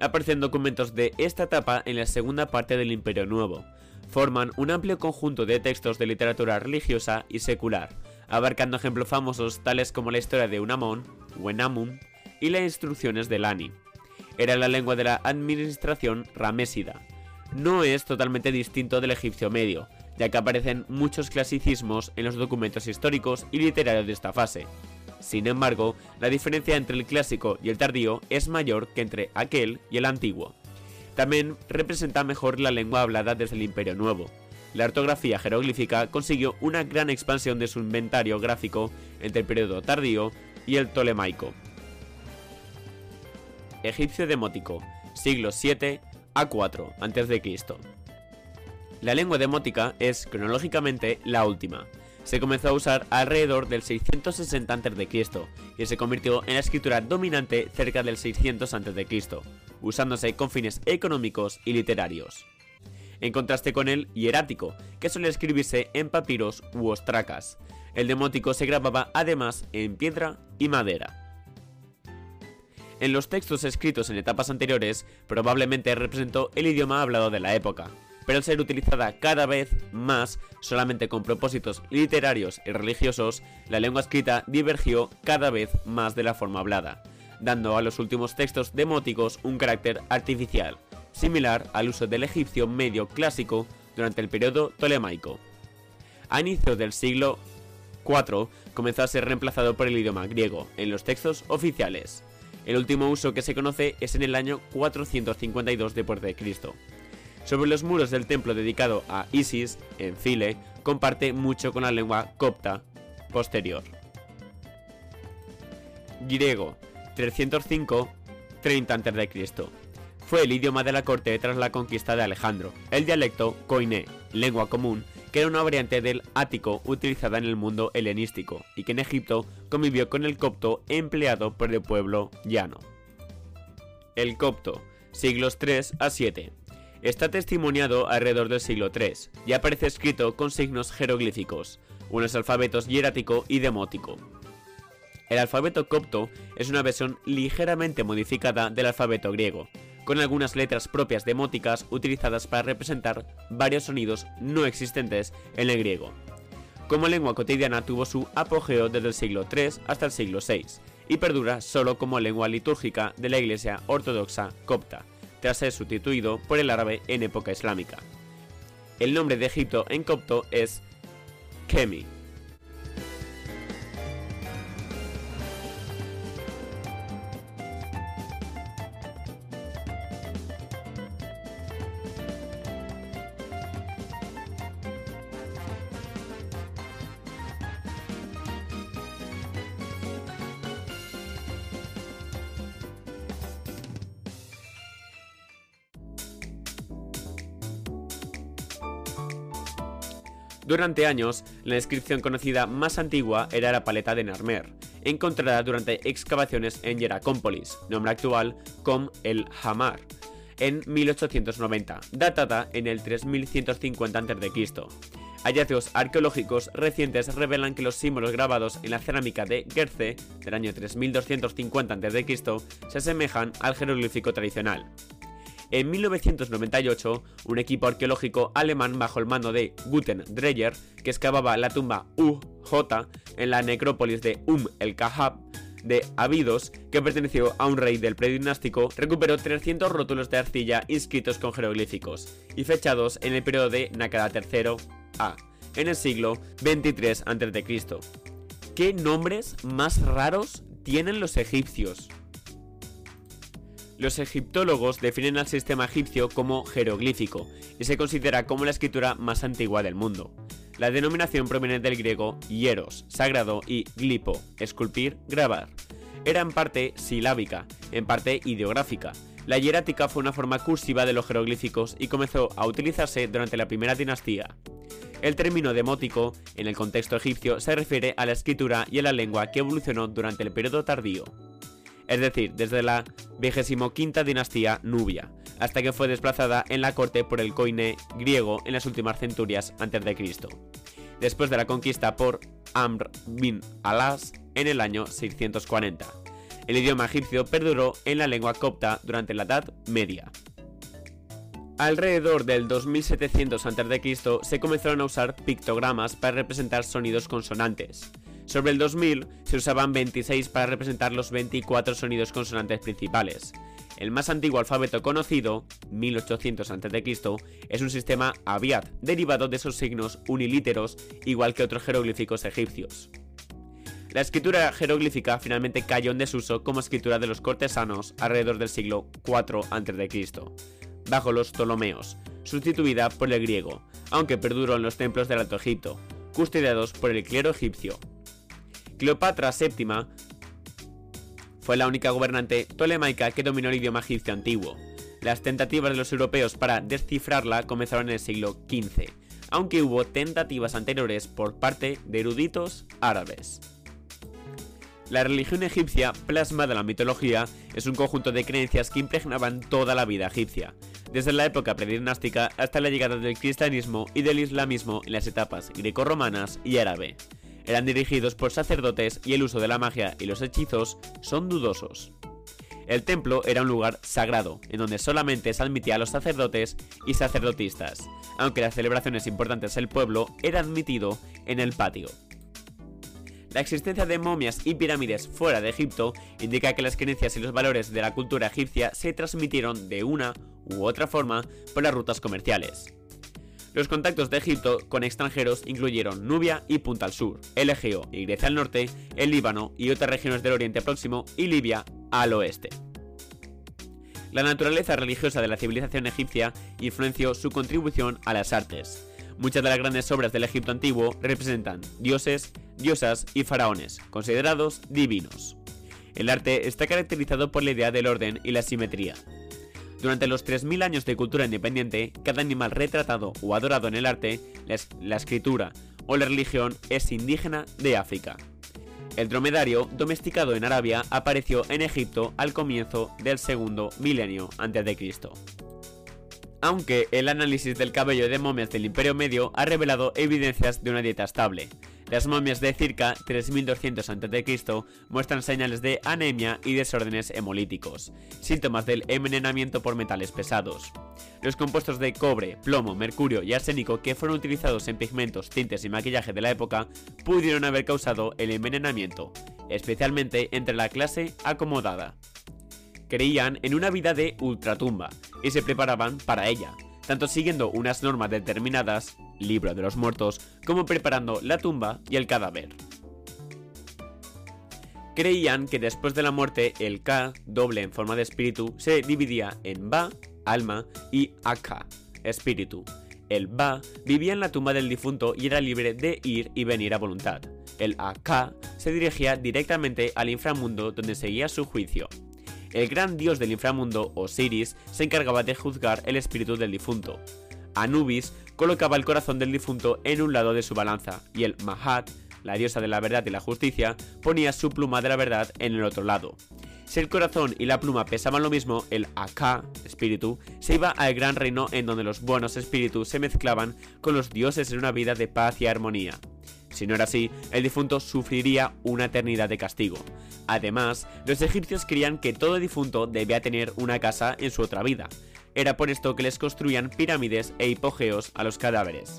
Aparecen documentos de esta etapa en la segunda parte del Imperio Nuevo. Forman un amplio conjunto de textos de literatura religiosa y secular, abarcando ejemplos famosos tales como la historia de Unamon, Wenamun y las instrucciones de Lani. Era la lengua de la administración ramésida. No es totalmente distinto del egipcio medio, ya que aparecen muchos clasicismos en los documentos históricos y literarios de esta fase. Sin embargo, la diferencia entre el clásico y el tardío es mayor que entre aquel y el antiguo. También representa mejor la lengua hablada desde el Imperio Nuevo, la ortografía jeroglífica consiguió una gran expansión de su inventario gráfico entre el periodo tardío y el tolemaico. Egipcio demótico, siglo 7 a 4 a.C. La lengua demótica es cronológicamente la última. se comenzó a usar alrededor del 660 a.C. y se convirtió en la escritura dominante cerca del 600 a.C., usándose con fines económicos y literarios. En contraste con el hierático, que suele escribirse en papiros u ostracas. El demótico se grababa además en piedra y madera. En los textos escritos en etapas anteriores, probablemente representó el idioma hablado de la época, pero al ser utilizada cada vez más solamente con propósitos literarios y religiosos, la lengua escrita divergió cada vez más de la forma hablada, dando a los últimos textos demóticos un carácter artificial, similar al uso del egipcio medio clásico durante el periodo tolemaico. A inicios del siglo IV comenzó a ser reemplazado por el idioma griego en los textos oficiales. El último uso que se conoce es en el año 452 de Cristo. Sobre los muros del templo dedicado a Isis, en File, comparte mucho con la lengua copta posterior. Griego, 305-30 a.C. Fue el idioma de la corte tras la conquista de Alejandro. El dialecto koiné, lengua común, que era una variante del ático utilizada en el mundo helenístico y que en Egipto convivió con el copto empleado por el pueblo llano. El copto, siglos 3 a 7 está testimoniado alrededor del siglo III y aparece escrito con signos jeroglíficos, unos alfabetos hierático y demótico. El alfabeto copto es una versión ligeramente modificada del alfabeto griego, con algunas letras propias demóticas utilizadas para representar varios sonidos no existentes en el griego. Como lengua cotidiana tuvo su apogeo desde el siglo III hasta el siglo VI y perdura solo como lengua litúrgica de la Iglesia Ortodoxa copta, tras ser sustituido por el árabe en época islámica. El nombre de Egipto en copto es Kemi, Durante años, la inscripción conocida más antigua era la paleta de Narmer, encontrada durante excavaciones en Hieracómpolis, nombre actual Com el Hamar, en 1890, datada en el 3150 a.C. Hallazgos arqueológicos recientes revelan que los símbolos grabados en la cerámica de Gerze del año 3250 a.C. se asemejan al jeroglífico tradicional. En 1998, un equipo arqueológico alemán bajo el mando de Guten Dreyer, que excavaba la tumba UJ en la necrópolis de Um el Kahab de Abidos, que perteneció a un rey del predinástico, recuperó 300 rótulos de arcilla inscritos con jeroglíficos y fechados en el periodo de Nakada III A, en el siglo 23 a.C. ¿Qué nombres más raros tienen los egipcios? Los egiptólogos definen al sistema egipcio como jeroglífico y se considera como la escritura más antigua del mundo. La denominación proviene del griego hieros, sagrado, y glipo, esculpir, grabar. Era en parte silábica, en parte ideográfica. La hierática fue una forma cursiva de los jeroglíficos y comenzó a utilizarse durante la primera dinastía. El término demótico, en el contexto egipcio, se refiere a la escritura y a la lengua que evolucionó durante el periodo tardío es decir, desde la XXV dinastía Nubia, hasta que fue desplazada en la corte por el coine griego en las últimas centurias antes de Cristo, después de la conquista por Amr bin Alas en el año 640. El idioma egipcio perduró en la lengua copta durante la Edad Media. Alrededor del 2700 a.C. se comenzaron a usar pictogramas para representar sonidos consonantes. Sobre el 2000 se usaban 26 para representar los 24 sonidos consonantes principales. El más antiguo alfabeto conocido, 1800 a.C., es un sistema Abiad, derivado de esos signos unilíteros, igual que otros jeroglíficos egipcios. La escritura jeroglífica finalmente cayó en desuso como escritura de los cortesanos alrededor del siglo IV a.C., bajo los Ptolomeos, sustituida por el griego, aunque perduró en los templos del Alto Egipto, custodiados por el clero egipcio. Cleopatra VII fue la única gobernante tolemaica que dominó el idioma egipcio antiguo. Las tentativas de los europeos para descifrarla comenzaron en el siglo XV, aunque hubo tentativas anteriores por parte de eruditos árabes. La religión egipcia, plasmada en la mitología, es un conjunto de creencias que impregnaban toda la vida egipcia, desde la época predinástica hasta la llegada del cristianismo y del islamismo en las etapas greco-romanas y árabe. Eran dirigidos por sacerdotes y el uso de la magia y los hechizos son dudosos. El templo era un lugar sagrado, en donde solamente se admitía a los sacerdotes y sacerdotistas, aunque las celebraciones importantes del pueblo era admitido en el patio. La existencia de momias y pirámides fuera de Egipto indica que las creencias y los valores de la cultura egipcia se transmitieron de una u otra forma por las rutas comerciales. Los contactos de Egipto con extranjeros incluyeron Nubia y Punta al sur, el Egeo y Grecia al norte, el Líbano y otras regiones del Oriente Próximo y Libia al oeste. La naturaleza religiosa de la civilización egipcia influenció su contribución a las artes. Muchas de las grandes obras del Egipto antiguo representan dioses, diosas y faraones, considerados divinos. El arte está caracterizado por la idea del orden y la simetría. Durante los 3.000 años de cultura independiente, cada animal retratado o adorado en el arte, la, escritura o la religión es indígena de África. El dromedario, domesticado en Arabia, apareció en Egipto al comienzo del segundo milenio antes de Cristo aunque el análisis del cabello de momias del Imperio Medio ha revelado evidencias de una dieta estable. Las momias de circa 3200 a.C. muestran señales de anemia y desórdenes hemolíticos, síntomas del envenenamiento por metales pesados. Los compuestos de cobre, plomo, mercurio y arsénico que fueron utilizados en pigmentos, tintes y maquillaje de la época pudieron haber causado el envenenamiento, especialmente entre la clase acomodada creían en una vida de ultratumba y se preparaban para ella, tanto siguiendo unas normas determinadas, libro de los muertos, como preparando la tumba y el cadáver. Creían que después de la muerte el Ka, doble en forma de espíritu, se dividía en Ba, alma, y Aka, espíritu. El Ba vivía en la tumba del difunto y era libre de ir y venir a voluntad. El Aka se dirigía directamente al inframundo donde seguía su juicio. El gran dios del inframundo, Osiris, se encargaba de juzgar el espíritu del difunto. Anubis colocaba el corazón del difunto en un lado de su balanza, y el Mahat, la diosa de la verdad y la justicia, ponía su pluma de la verdad en el otro lado. Si el corazón y la pluma pesaban lo mismo, el Aka, espíritu, se iba al gran reino en donde los buenos espíritus se mezclaban con los dioses en una vida de paz y armonía. Si no era así, el difunto sufriría una eternidad de castigo. Además, los egipcios creían que todo difunto debía tener una casa en su otra vida. Era por esto que les construían pirámides e hipogeos a los cadáveres.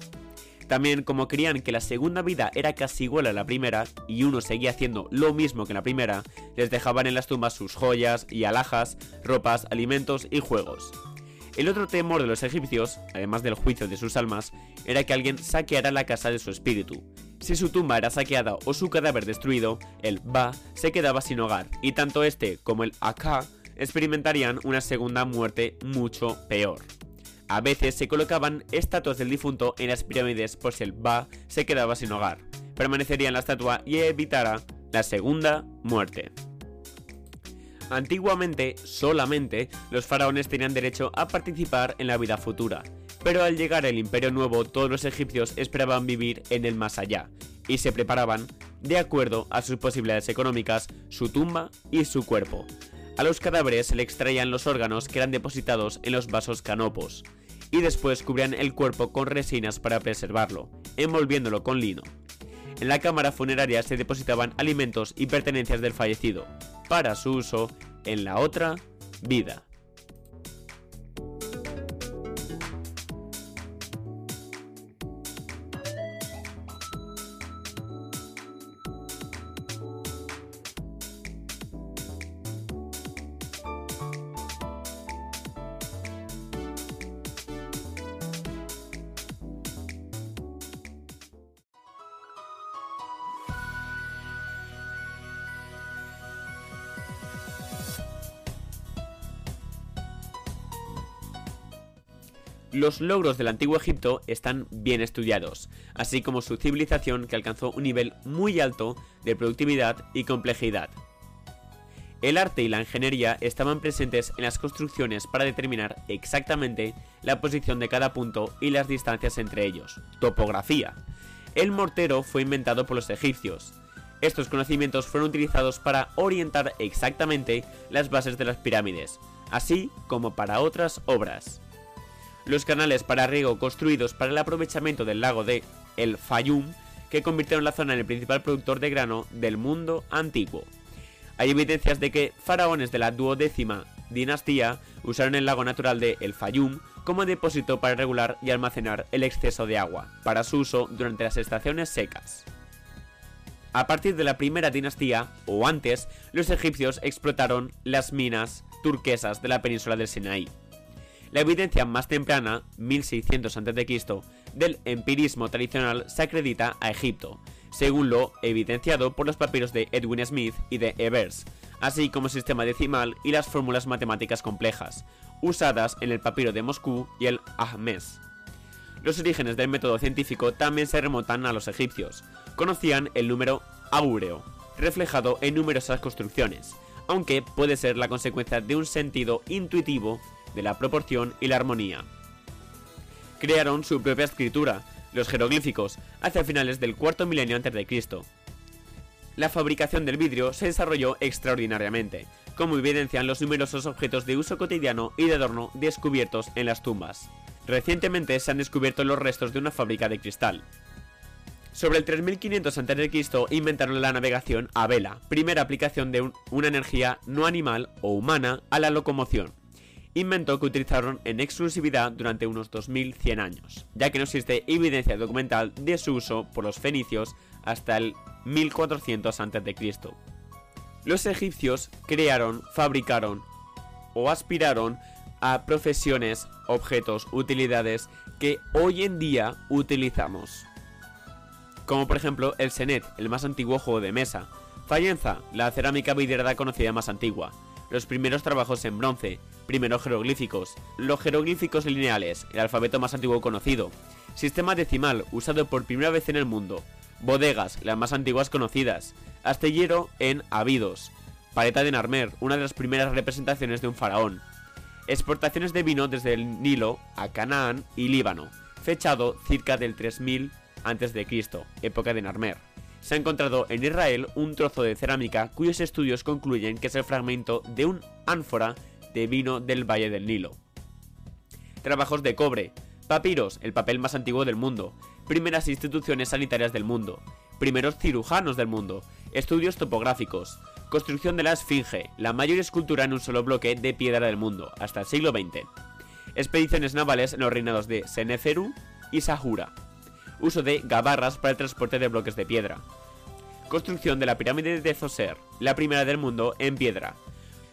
También como creían que la segunda vida era casi igual a la primera y uno seguía haciendo lo mismo que la primera, les dejaban en las tumbas sus joyas y alhajas, ropas, alimentos y juegos. El otro temor de los egipcios, además del juicio de sus almas, era que alguien saqueara la casa de su espíritu. Si su tumba era saqueada o su cadáver destruido, el Ba se quedaba sin hogar, y tanto este como el Aka experimentarían una segunda muerte mucho peor. A veces se colocaban estatuas del difunto en las pirámides por si el Ba se quedaba sin hogar. Permanecería en la estatua y evitara la segunda muerte. Antiguamente, solamente, los faraones tenían derecho a participar en la vida futura, pero al llegar el Imperio Nuevo todos los egipcios esperaban vivir en el más allá, y se preparaban, de acuerdo a sus posibilidades económicas, su tumba y su cuerpo. A los cadáveres se le extraían los órganos que eran depositados en los vasos canopos, y después cubrían el cuerpo con resinas para preservarlo, envolviéndolo con lino. En la cámara funeraria se depositaban alimentos y pertenencias del fallecido, para su uso en la otra vida. Los logros del antiguo Egipto están bien estudiados, así como su civilización que alcanzó un nivel muy alto de productividad y complejidad. El arte y la ingeniería estaban presentes en las construcciones para determinar exactamente la posición de cada punto y las distancias entre ellos. Topografía. El mortero fue inventado por los egipcios. Estos conocimientos fueron utilizados para orientar exactamente las bases de las pirámides, así como para otras obras. Los canales para riego construidos para el aprovechamiento del lago de El Fayum, que convirtieron la zona en el principal productor de grano del mundo antiguo. Hay evidencias de que faraones de la duodécima dinastía usaron el lago natural de El Fayum como depósito para regular y almacenar el exceso de agua, para su uso durante las estaciones secas. A partir de la primera dinastía, o antes, los egipcios explotaron las minas turquesas de la península del Sinaí. La evidencia más temprana, 1600 a.C., del empirismo tradicional se acredita a Egipto, según lo evidenciado por los papiros de Edwin Smith y de Evers, así como el sistema decimal y las fórmulas matemáticas complejas, usadas en el papiro de Moscú y el Ahmes. Los orígenes del método científico también se remontan a los egipcios. Conocían el número áureo, reflejado en numerosas construcciones, aunque puede ser la consecuencia de un sentido intuitivo de la proporción y la armonía. Crearon su propia escritura, los jeroglíficos, hacia finales del cuarto milenio antes de Cristo. La fabricación del vidrio se desarrolló extraordinariamente, como evidencian los numerosos objetos de uso cotidiano y de adorno descubiertos en las tumbas. Recientemente se han descubierto los restos de una fábrica de cristal. Sobre el 3500 a.C. inventaron la navegación a vela, primera aplicación de una energía no animal o humana a la locomoción. Invento que utilizaron en exclusividad durante unos 2100 años, ya que no existe evidencia documental de su uso por los fenicios hasta el 1400 a.C. Los egipcios crearon, fabricaron o aspiraron a profesiones, objetos, utilidades que hoy en día utilizamos. Como por ejemplo el Senet, el más antiguo juego de mesa. Fayenza, la cerámica vidriada conocida más antigua. Los primeros trabajos en bronce, primeros jeroglíficos, los jeroglíficos lineales, el alfabeto más antiguo conocido. Sistema decimal, usado por primera vez en el mundo. Bodegas, las más antiguas conocidas astillero en Abidos, paleta de Narmer, una de las primeras representaciones de un faraón, exportaciones de vino desde el Nilo a Canaán y Líbano, fechado cerca del 3000 a.C., época de Narmer. Se ha encontrado en Israel un trozo de cerámica cuyos estudios concluyen que es el fragmento de un ánfora de vino del Valle del Nilo. Trabajos de cobre, papiros, el papel más antiguo del mundo, primeras instituciones sanitarias del mundo, primeros cirujanos del mundo, estudios topográficos, construcción de la Esfinge, la mayor escultura en un solo bloque de piedra del mundo, hasta el siglo XX, expediciones navales en los reinados de Seneferu y Sahura, uso de gabarras para el transporte de bloques de piedra, construcción de la pirámide de Zoser, la primera del mundo en piedra,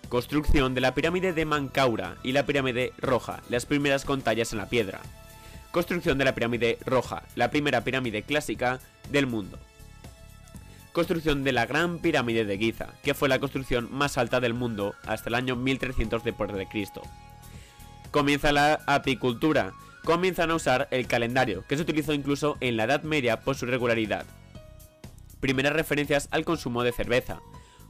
construcción de la pirámide de Mancaura y la pirámide roja, las primeras con tallas en la piedra, construcción de la pirámide roja, la primera pirámide clásica del mundo, construcción de la Gran Pirámide de Giza, que fue la construcción más alta del mundo hasta el año 1300 después de Cristo. Comienza la apicultura, comienzan a usar el calendario, que se utilizó incluso en la Edad Media por su regularidad. Primeras referencias al consumo de cerveza.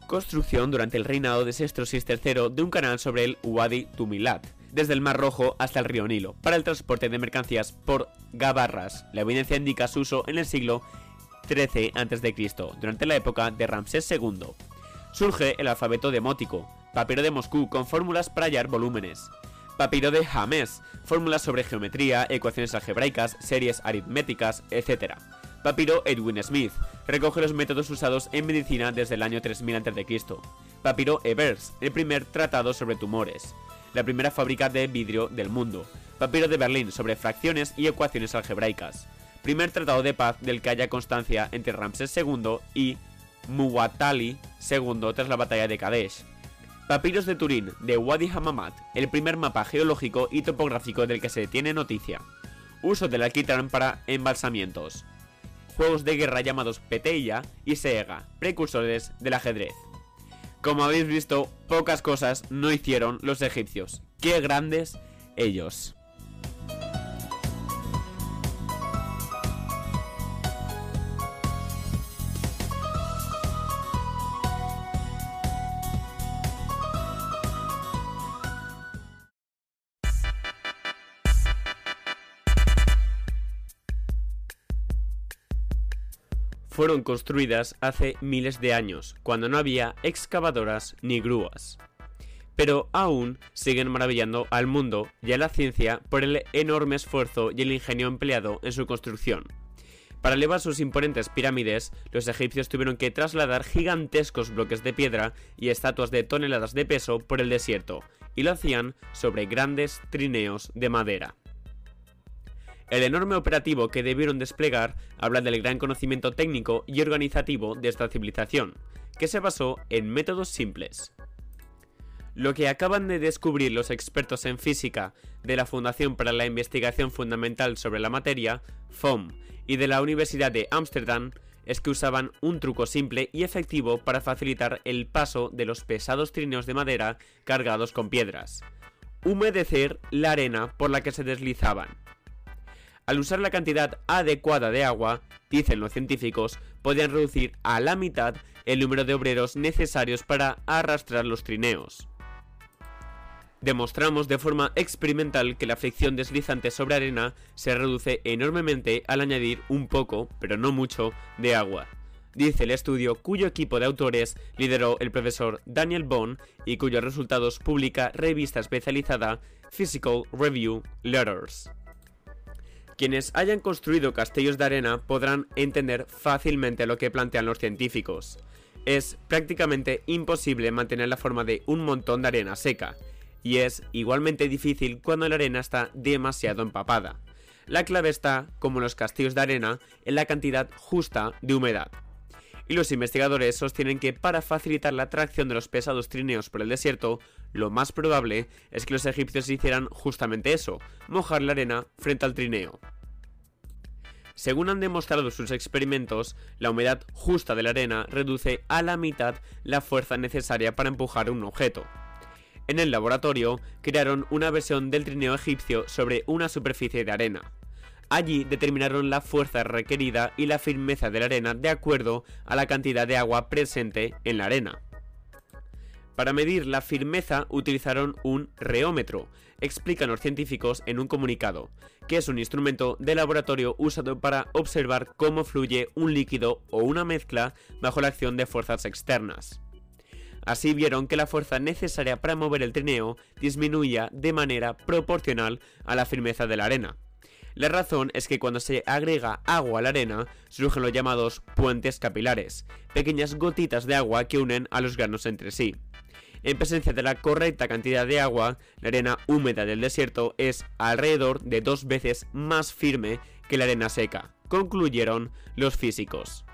Construcción durante el reinado de Sestrosis III de un canal sobre el Wadi Tumilat, desde el Mar Rojo hasta el río Nilo, para el transporte de mercancías por gabarras. La evidencia indica su uso en el siglo 13 a.C., durante la época de Ramsés II. Surge el alfabeto demótico, papiro de Moscú con fórmulas para hallar volúmenes. Papiro de James, fórmulas sobre geometría, ecuaciones algebraicas, series aritméticas, etc. Papiro Edwin Smith, recoge los métodos usados en medicina desde el año 3000 a.C. Papiro Evers, el primer tratado sobre tumores. La primera fábrica de vidrio del mundo. Papiro de Berlín sobre fracciones y ecuaciones algebraicas primer tratado de paz del que haya constancia entre Ramsés II y Muwatalli II tras la batalla de Kadesh. Papiros de Turín de Wadi Hamamat, el primer mapa geológico y topográfico del que se tiene noticia. Uso del alquitrán para embalsamientos. Juegos de guerra llamados Peteia y Seega, precursores del ajedrez. Como habéis visto, pocas cosas no hicieron los egipcios. ¡Qué grandes ellos! Fueron construidas hace miles de años, cuando no había excavadoras ni grúas. Pero aún siguen maravillando al mundo y a la ciencia por el enorme esfuerzo y el ingenio empleado en su construcción. Para elevar sus imponentes pirámides, los egipcios tuvieron que trasladar gigantescos bloques de piedra y estatuas de toneladas de peso por el desierto, y lo hacían sobre grandes trineos de madera. El enorme operativo que debieron desplegar habla del gran conocimiento técnico y organizativo de esta civilización, que se basó en métodos simples. Lo que acaban de descubrir los expertos en física de la Fundación para la Investigación Fundamental sobre la Materia, FOM, y de la Universidad de Ámsterdam es que usaban un truco simple y efectivo para facilitar el paso de los pesados trineos de madera cargados con piedras. Humedecer la arena por la que se deslizaban. Al usar la cantidad adecuada de agua, dicen los científicos, podían reducir a la mitad el número de obreros necesarios para arrastrar los trineos. Demostramos de forma experimental que la fricción deslizante sobre arena se reduce enormemente al añadir un poco, pero no mucho, de agua. Dice el estudio cuyo equipo de autores lideró el profesor Daniel Bond y cuyos resultados publica revista especializada Physical Review Letters. Quienes hayan construido castillos de arena podrán entender fácilmente lo que plantean los científicos. Es prácticamente imposible mantener la forma de un montón de arena seca, y es igualmente difícil cuando la arena está demasiado empapada. La clave está, como en los castillos de arena, en la cantidad justa de humedad. Y los investigadores sostienen que para facilitar la tracción de los pesados trineos por el desierto, lo más probable es que los egipcios hicieran justamente eso, mojar la arena frente al trineo. Según han demostrado sus experimentos, la humedad justa de la arena reduce a la mitad la fuerza necesaria para empujar un objeto. En el laboratorio crearon una versión del trineo egipcio sobre una superficie de arena. Allí determinaron la fuerza requerida y la firmeza de la arena de acuerdo a la cantidad de agua presente en la arena. Para medir la firmeza utilizaron un reómetro, explican los científicos en un comunicado, que es un instrumento de laboratorio usado para observar cómo fluye un líquido o una mezcla bajo la acción de fuerzas externas. Así vieron que la fuerza necesaria para mover el trineo disminuía de manera proporcional a la firmeza de la arena. La razón es que cuando se agrega agua a la arena, surgen los llamados puentes capilares, pequeñas gotitas de agua que unen a los granos entre sí. En presencia de la correcta cantidad de agua, la arena húmeda del desierto es alrededor de dos veces más firme que la arena seca, concluyeron los físicos.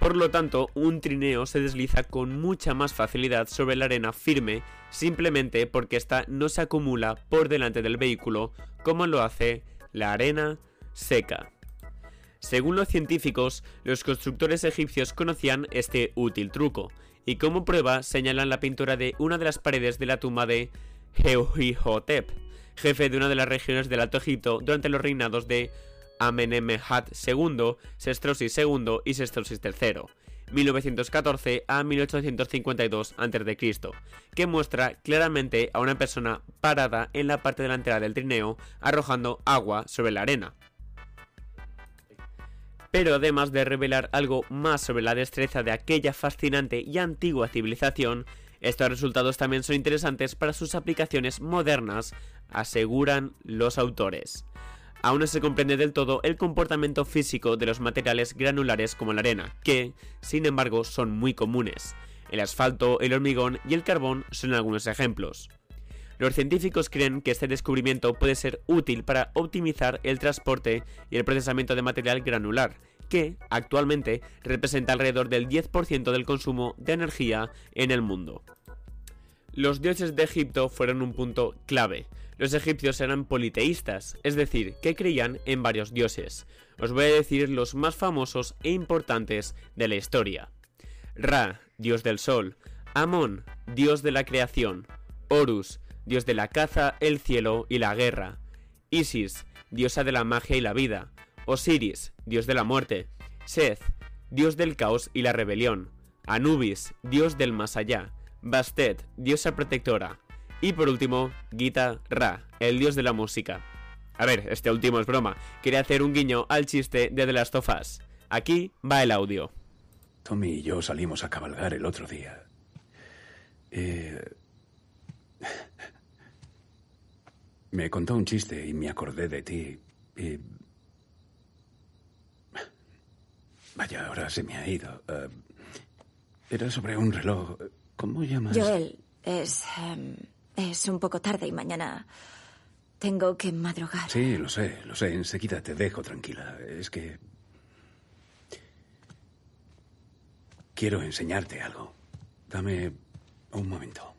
Por lo tanto, un trineo se desliza con mucha más facilidad sobre la arena firme simplemente porque ésta no se acumula por delante del vehículo como lo hace la arena seca. Según los científicos, los constructores egipcios conocían este útil truco, y como prueba señalan la pintura de una de las paredes de la tumba de Heuhihotep, jefe de una de las regiones del Alto Egipto durante los reinados de Amenemhat II, Sestrosis II y Sestrosis III, 1914 a 1852 a.C., que muestra claramente a una persona parada en la parte delantera del trineo arrojando agua sobre la arena. Pero además de revelar algo más sobre la destreza de aquella fascinante y antigua civilización, estos resultados también son interesantes para sus aplicaciones modernas, aseguran los autores aún no se comprende del todo el comportamiento físico de los materiales granulares como la arena, que, sin embargo, son muy comunes. El asfalto, el hormigón y el carbón son algunos ejemplos. Los científicos creen que este descubrimiento puede ser útil para optimizar el transporte y el procesamiento de material granular, que actualmente representa alrededor del 10% del consumo de energía en el mundo. Los dioses de Egipto fueron un punto clave. Los egipcios eran politeístas, es decir, que creían en varios dioses. Os voy a decir los más famosos e importantes de la historia. Ra, dios del sol. Amón, dios de la creación. Horus, dios de la caza, el cielo y la guerra. Isis, diosa de la magia y la vida. Osiris, dios de la muerte. Seth, dios del caos y la rebelión. Anubis, dios del más allá. Bastet, diosa protectora. Y por último, Gita Ra, el dios de la música. A ver, este último es broma. Quería hacer un guiño al chiste de The Last of Us. Aquí va el audio. Tommy y yo salimos a cabalgar el otro día. Eh, *laughs* Me contó un chiste y me acordé de ti. Y... Vaya, ahora se me ha ido. Eh, era sobre un reloj. ¿Cómo llamas? Joel, es. em, es un poco tarde y mañana tengo que madrugar. Sí, lo sé, lo sé. Enseguida te dejo tranquila. Es que... Quiero enseñarte algo. Dame un momento.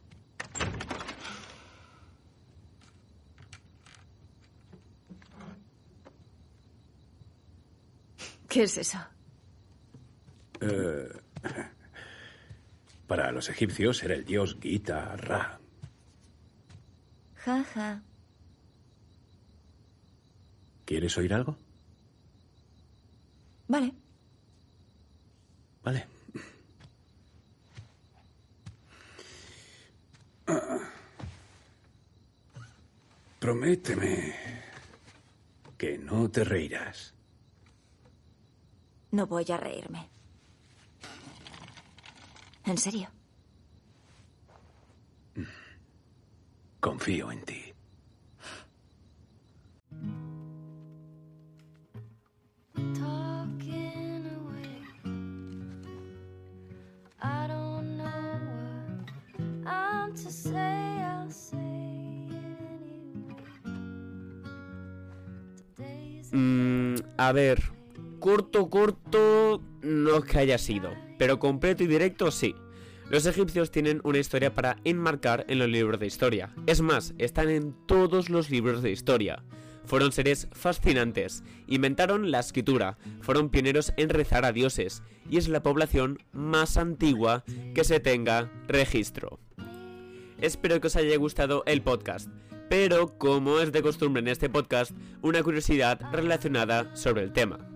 ¿Qué es eso? Eh, *laughs* para los egipcios era el dios Gita Ra. Ja, ja. ¿Quieres oír algo? Vale. Vale. Prométeme que no te reirás. No voy a reírme. ¿En serio? It anyway. Today's Mm, a ver, corto, corto, no es que haya sido, pero completo y directo sí. Los egipcios tienen una historia para enmarcar en los libros de historia. Es más, están en todos los libros de historia. Fueron seres fascinantes, inventaron la escritura, fueron pioneros en rezar a dioses, y es la población más antigua que se tenga registro. Espero que os haya gustado el podcast, pero como es de costumbre en este podcast, una curiosidad relacionada sobre el tema.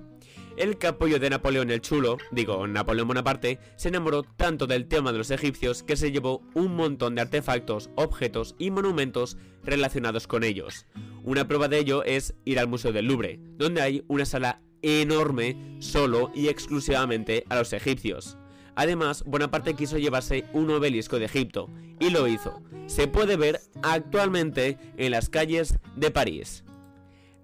El capullo de Napoleón el Chulo, digo Napoleón Bonaparte, se enamoró tanto del tema de los egipcios que se llevó un montón de artefactos, objetos y monumentos relacionados con ellos. Una prueba de ello es ir al Museo del Louvre, donde hay una sala enorme solo y exclusivamente a los egipcios. Además, Bonaparte quiso llevarse un obelisco de Egipto, y lo hizo. Se puede ver actualmente en las calles de París.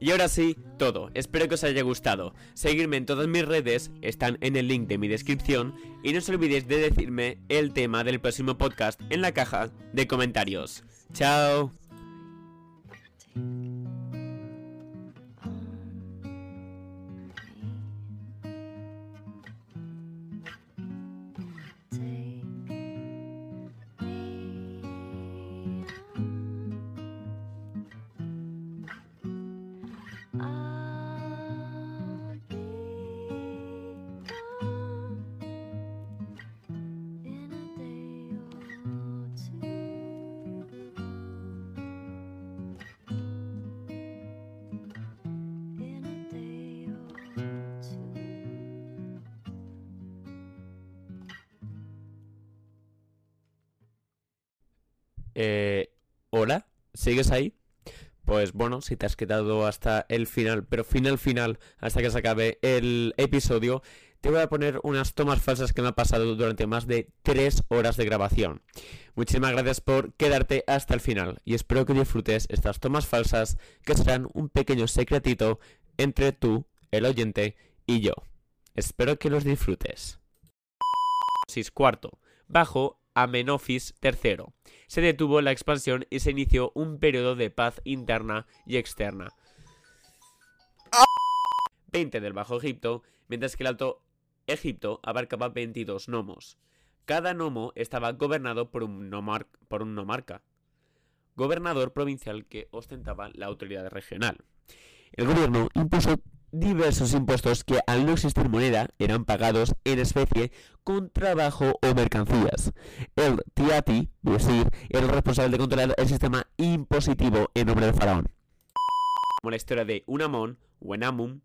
Y ahora sí, todo. Espero que os haya gustado. Seguirme en todas mis redes, están en el link de mi descripción. Y no os olvidéis de decirme el tema del próximo podcast en la caja de comentarios. Chao. Eh, ¿Hola? ¿Sigues ahí? Pues bueno, si te has quedado hasta el final, pero final final, hasta que se acabe el episodio, te voy a poner unas tomas falsas que me ha pasado durante más de 3 horas de grabación. Muchísimas gracias por quedarte hasta el final y espero que disfrutes estas tomas falsas que serán un pequeño secretito entre tú, el oyente y yo. Espero que los disfrutes. 6 cuarto, bajo Amenofis III. Se detuvo la expansión y se inició un periodo de paz interna y externa. 20 del Bajo Egipto, mientras que el Alto Egipto abarcaba 22 gnomos. Cada gnomo estaba gobernado por un nomarca, gobernador provincial que ostentaba la autoridad regional. El gobierno impuso diversos impuestos que al no existir moneda eran pagados en especie con trabajo o mercancías. El Tiati, visir, era el responsable de controlar el sistema impositivo en nombre del faraón. Como la historia de Unamon, Wenamun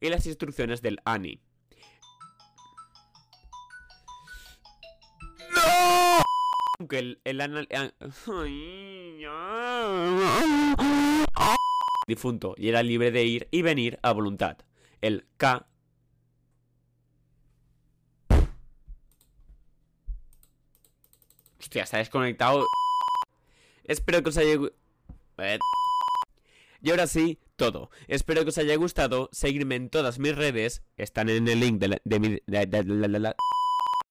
y las instrucciones del Ani. ¡No! Aunque el, anal- *laughs* ay difunto y era libre de ir y venir a voluntad. El K Hostia, está desconectado. Espero que os haya... Eh. Y ahora sí, todo. Espero que os haya gustado. Seguirme en todas mis redes. Están en el link de, la, mi...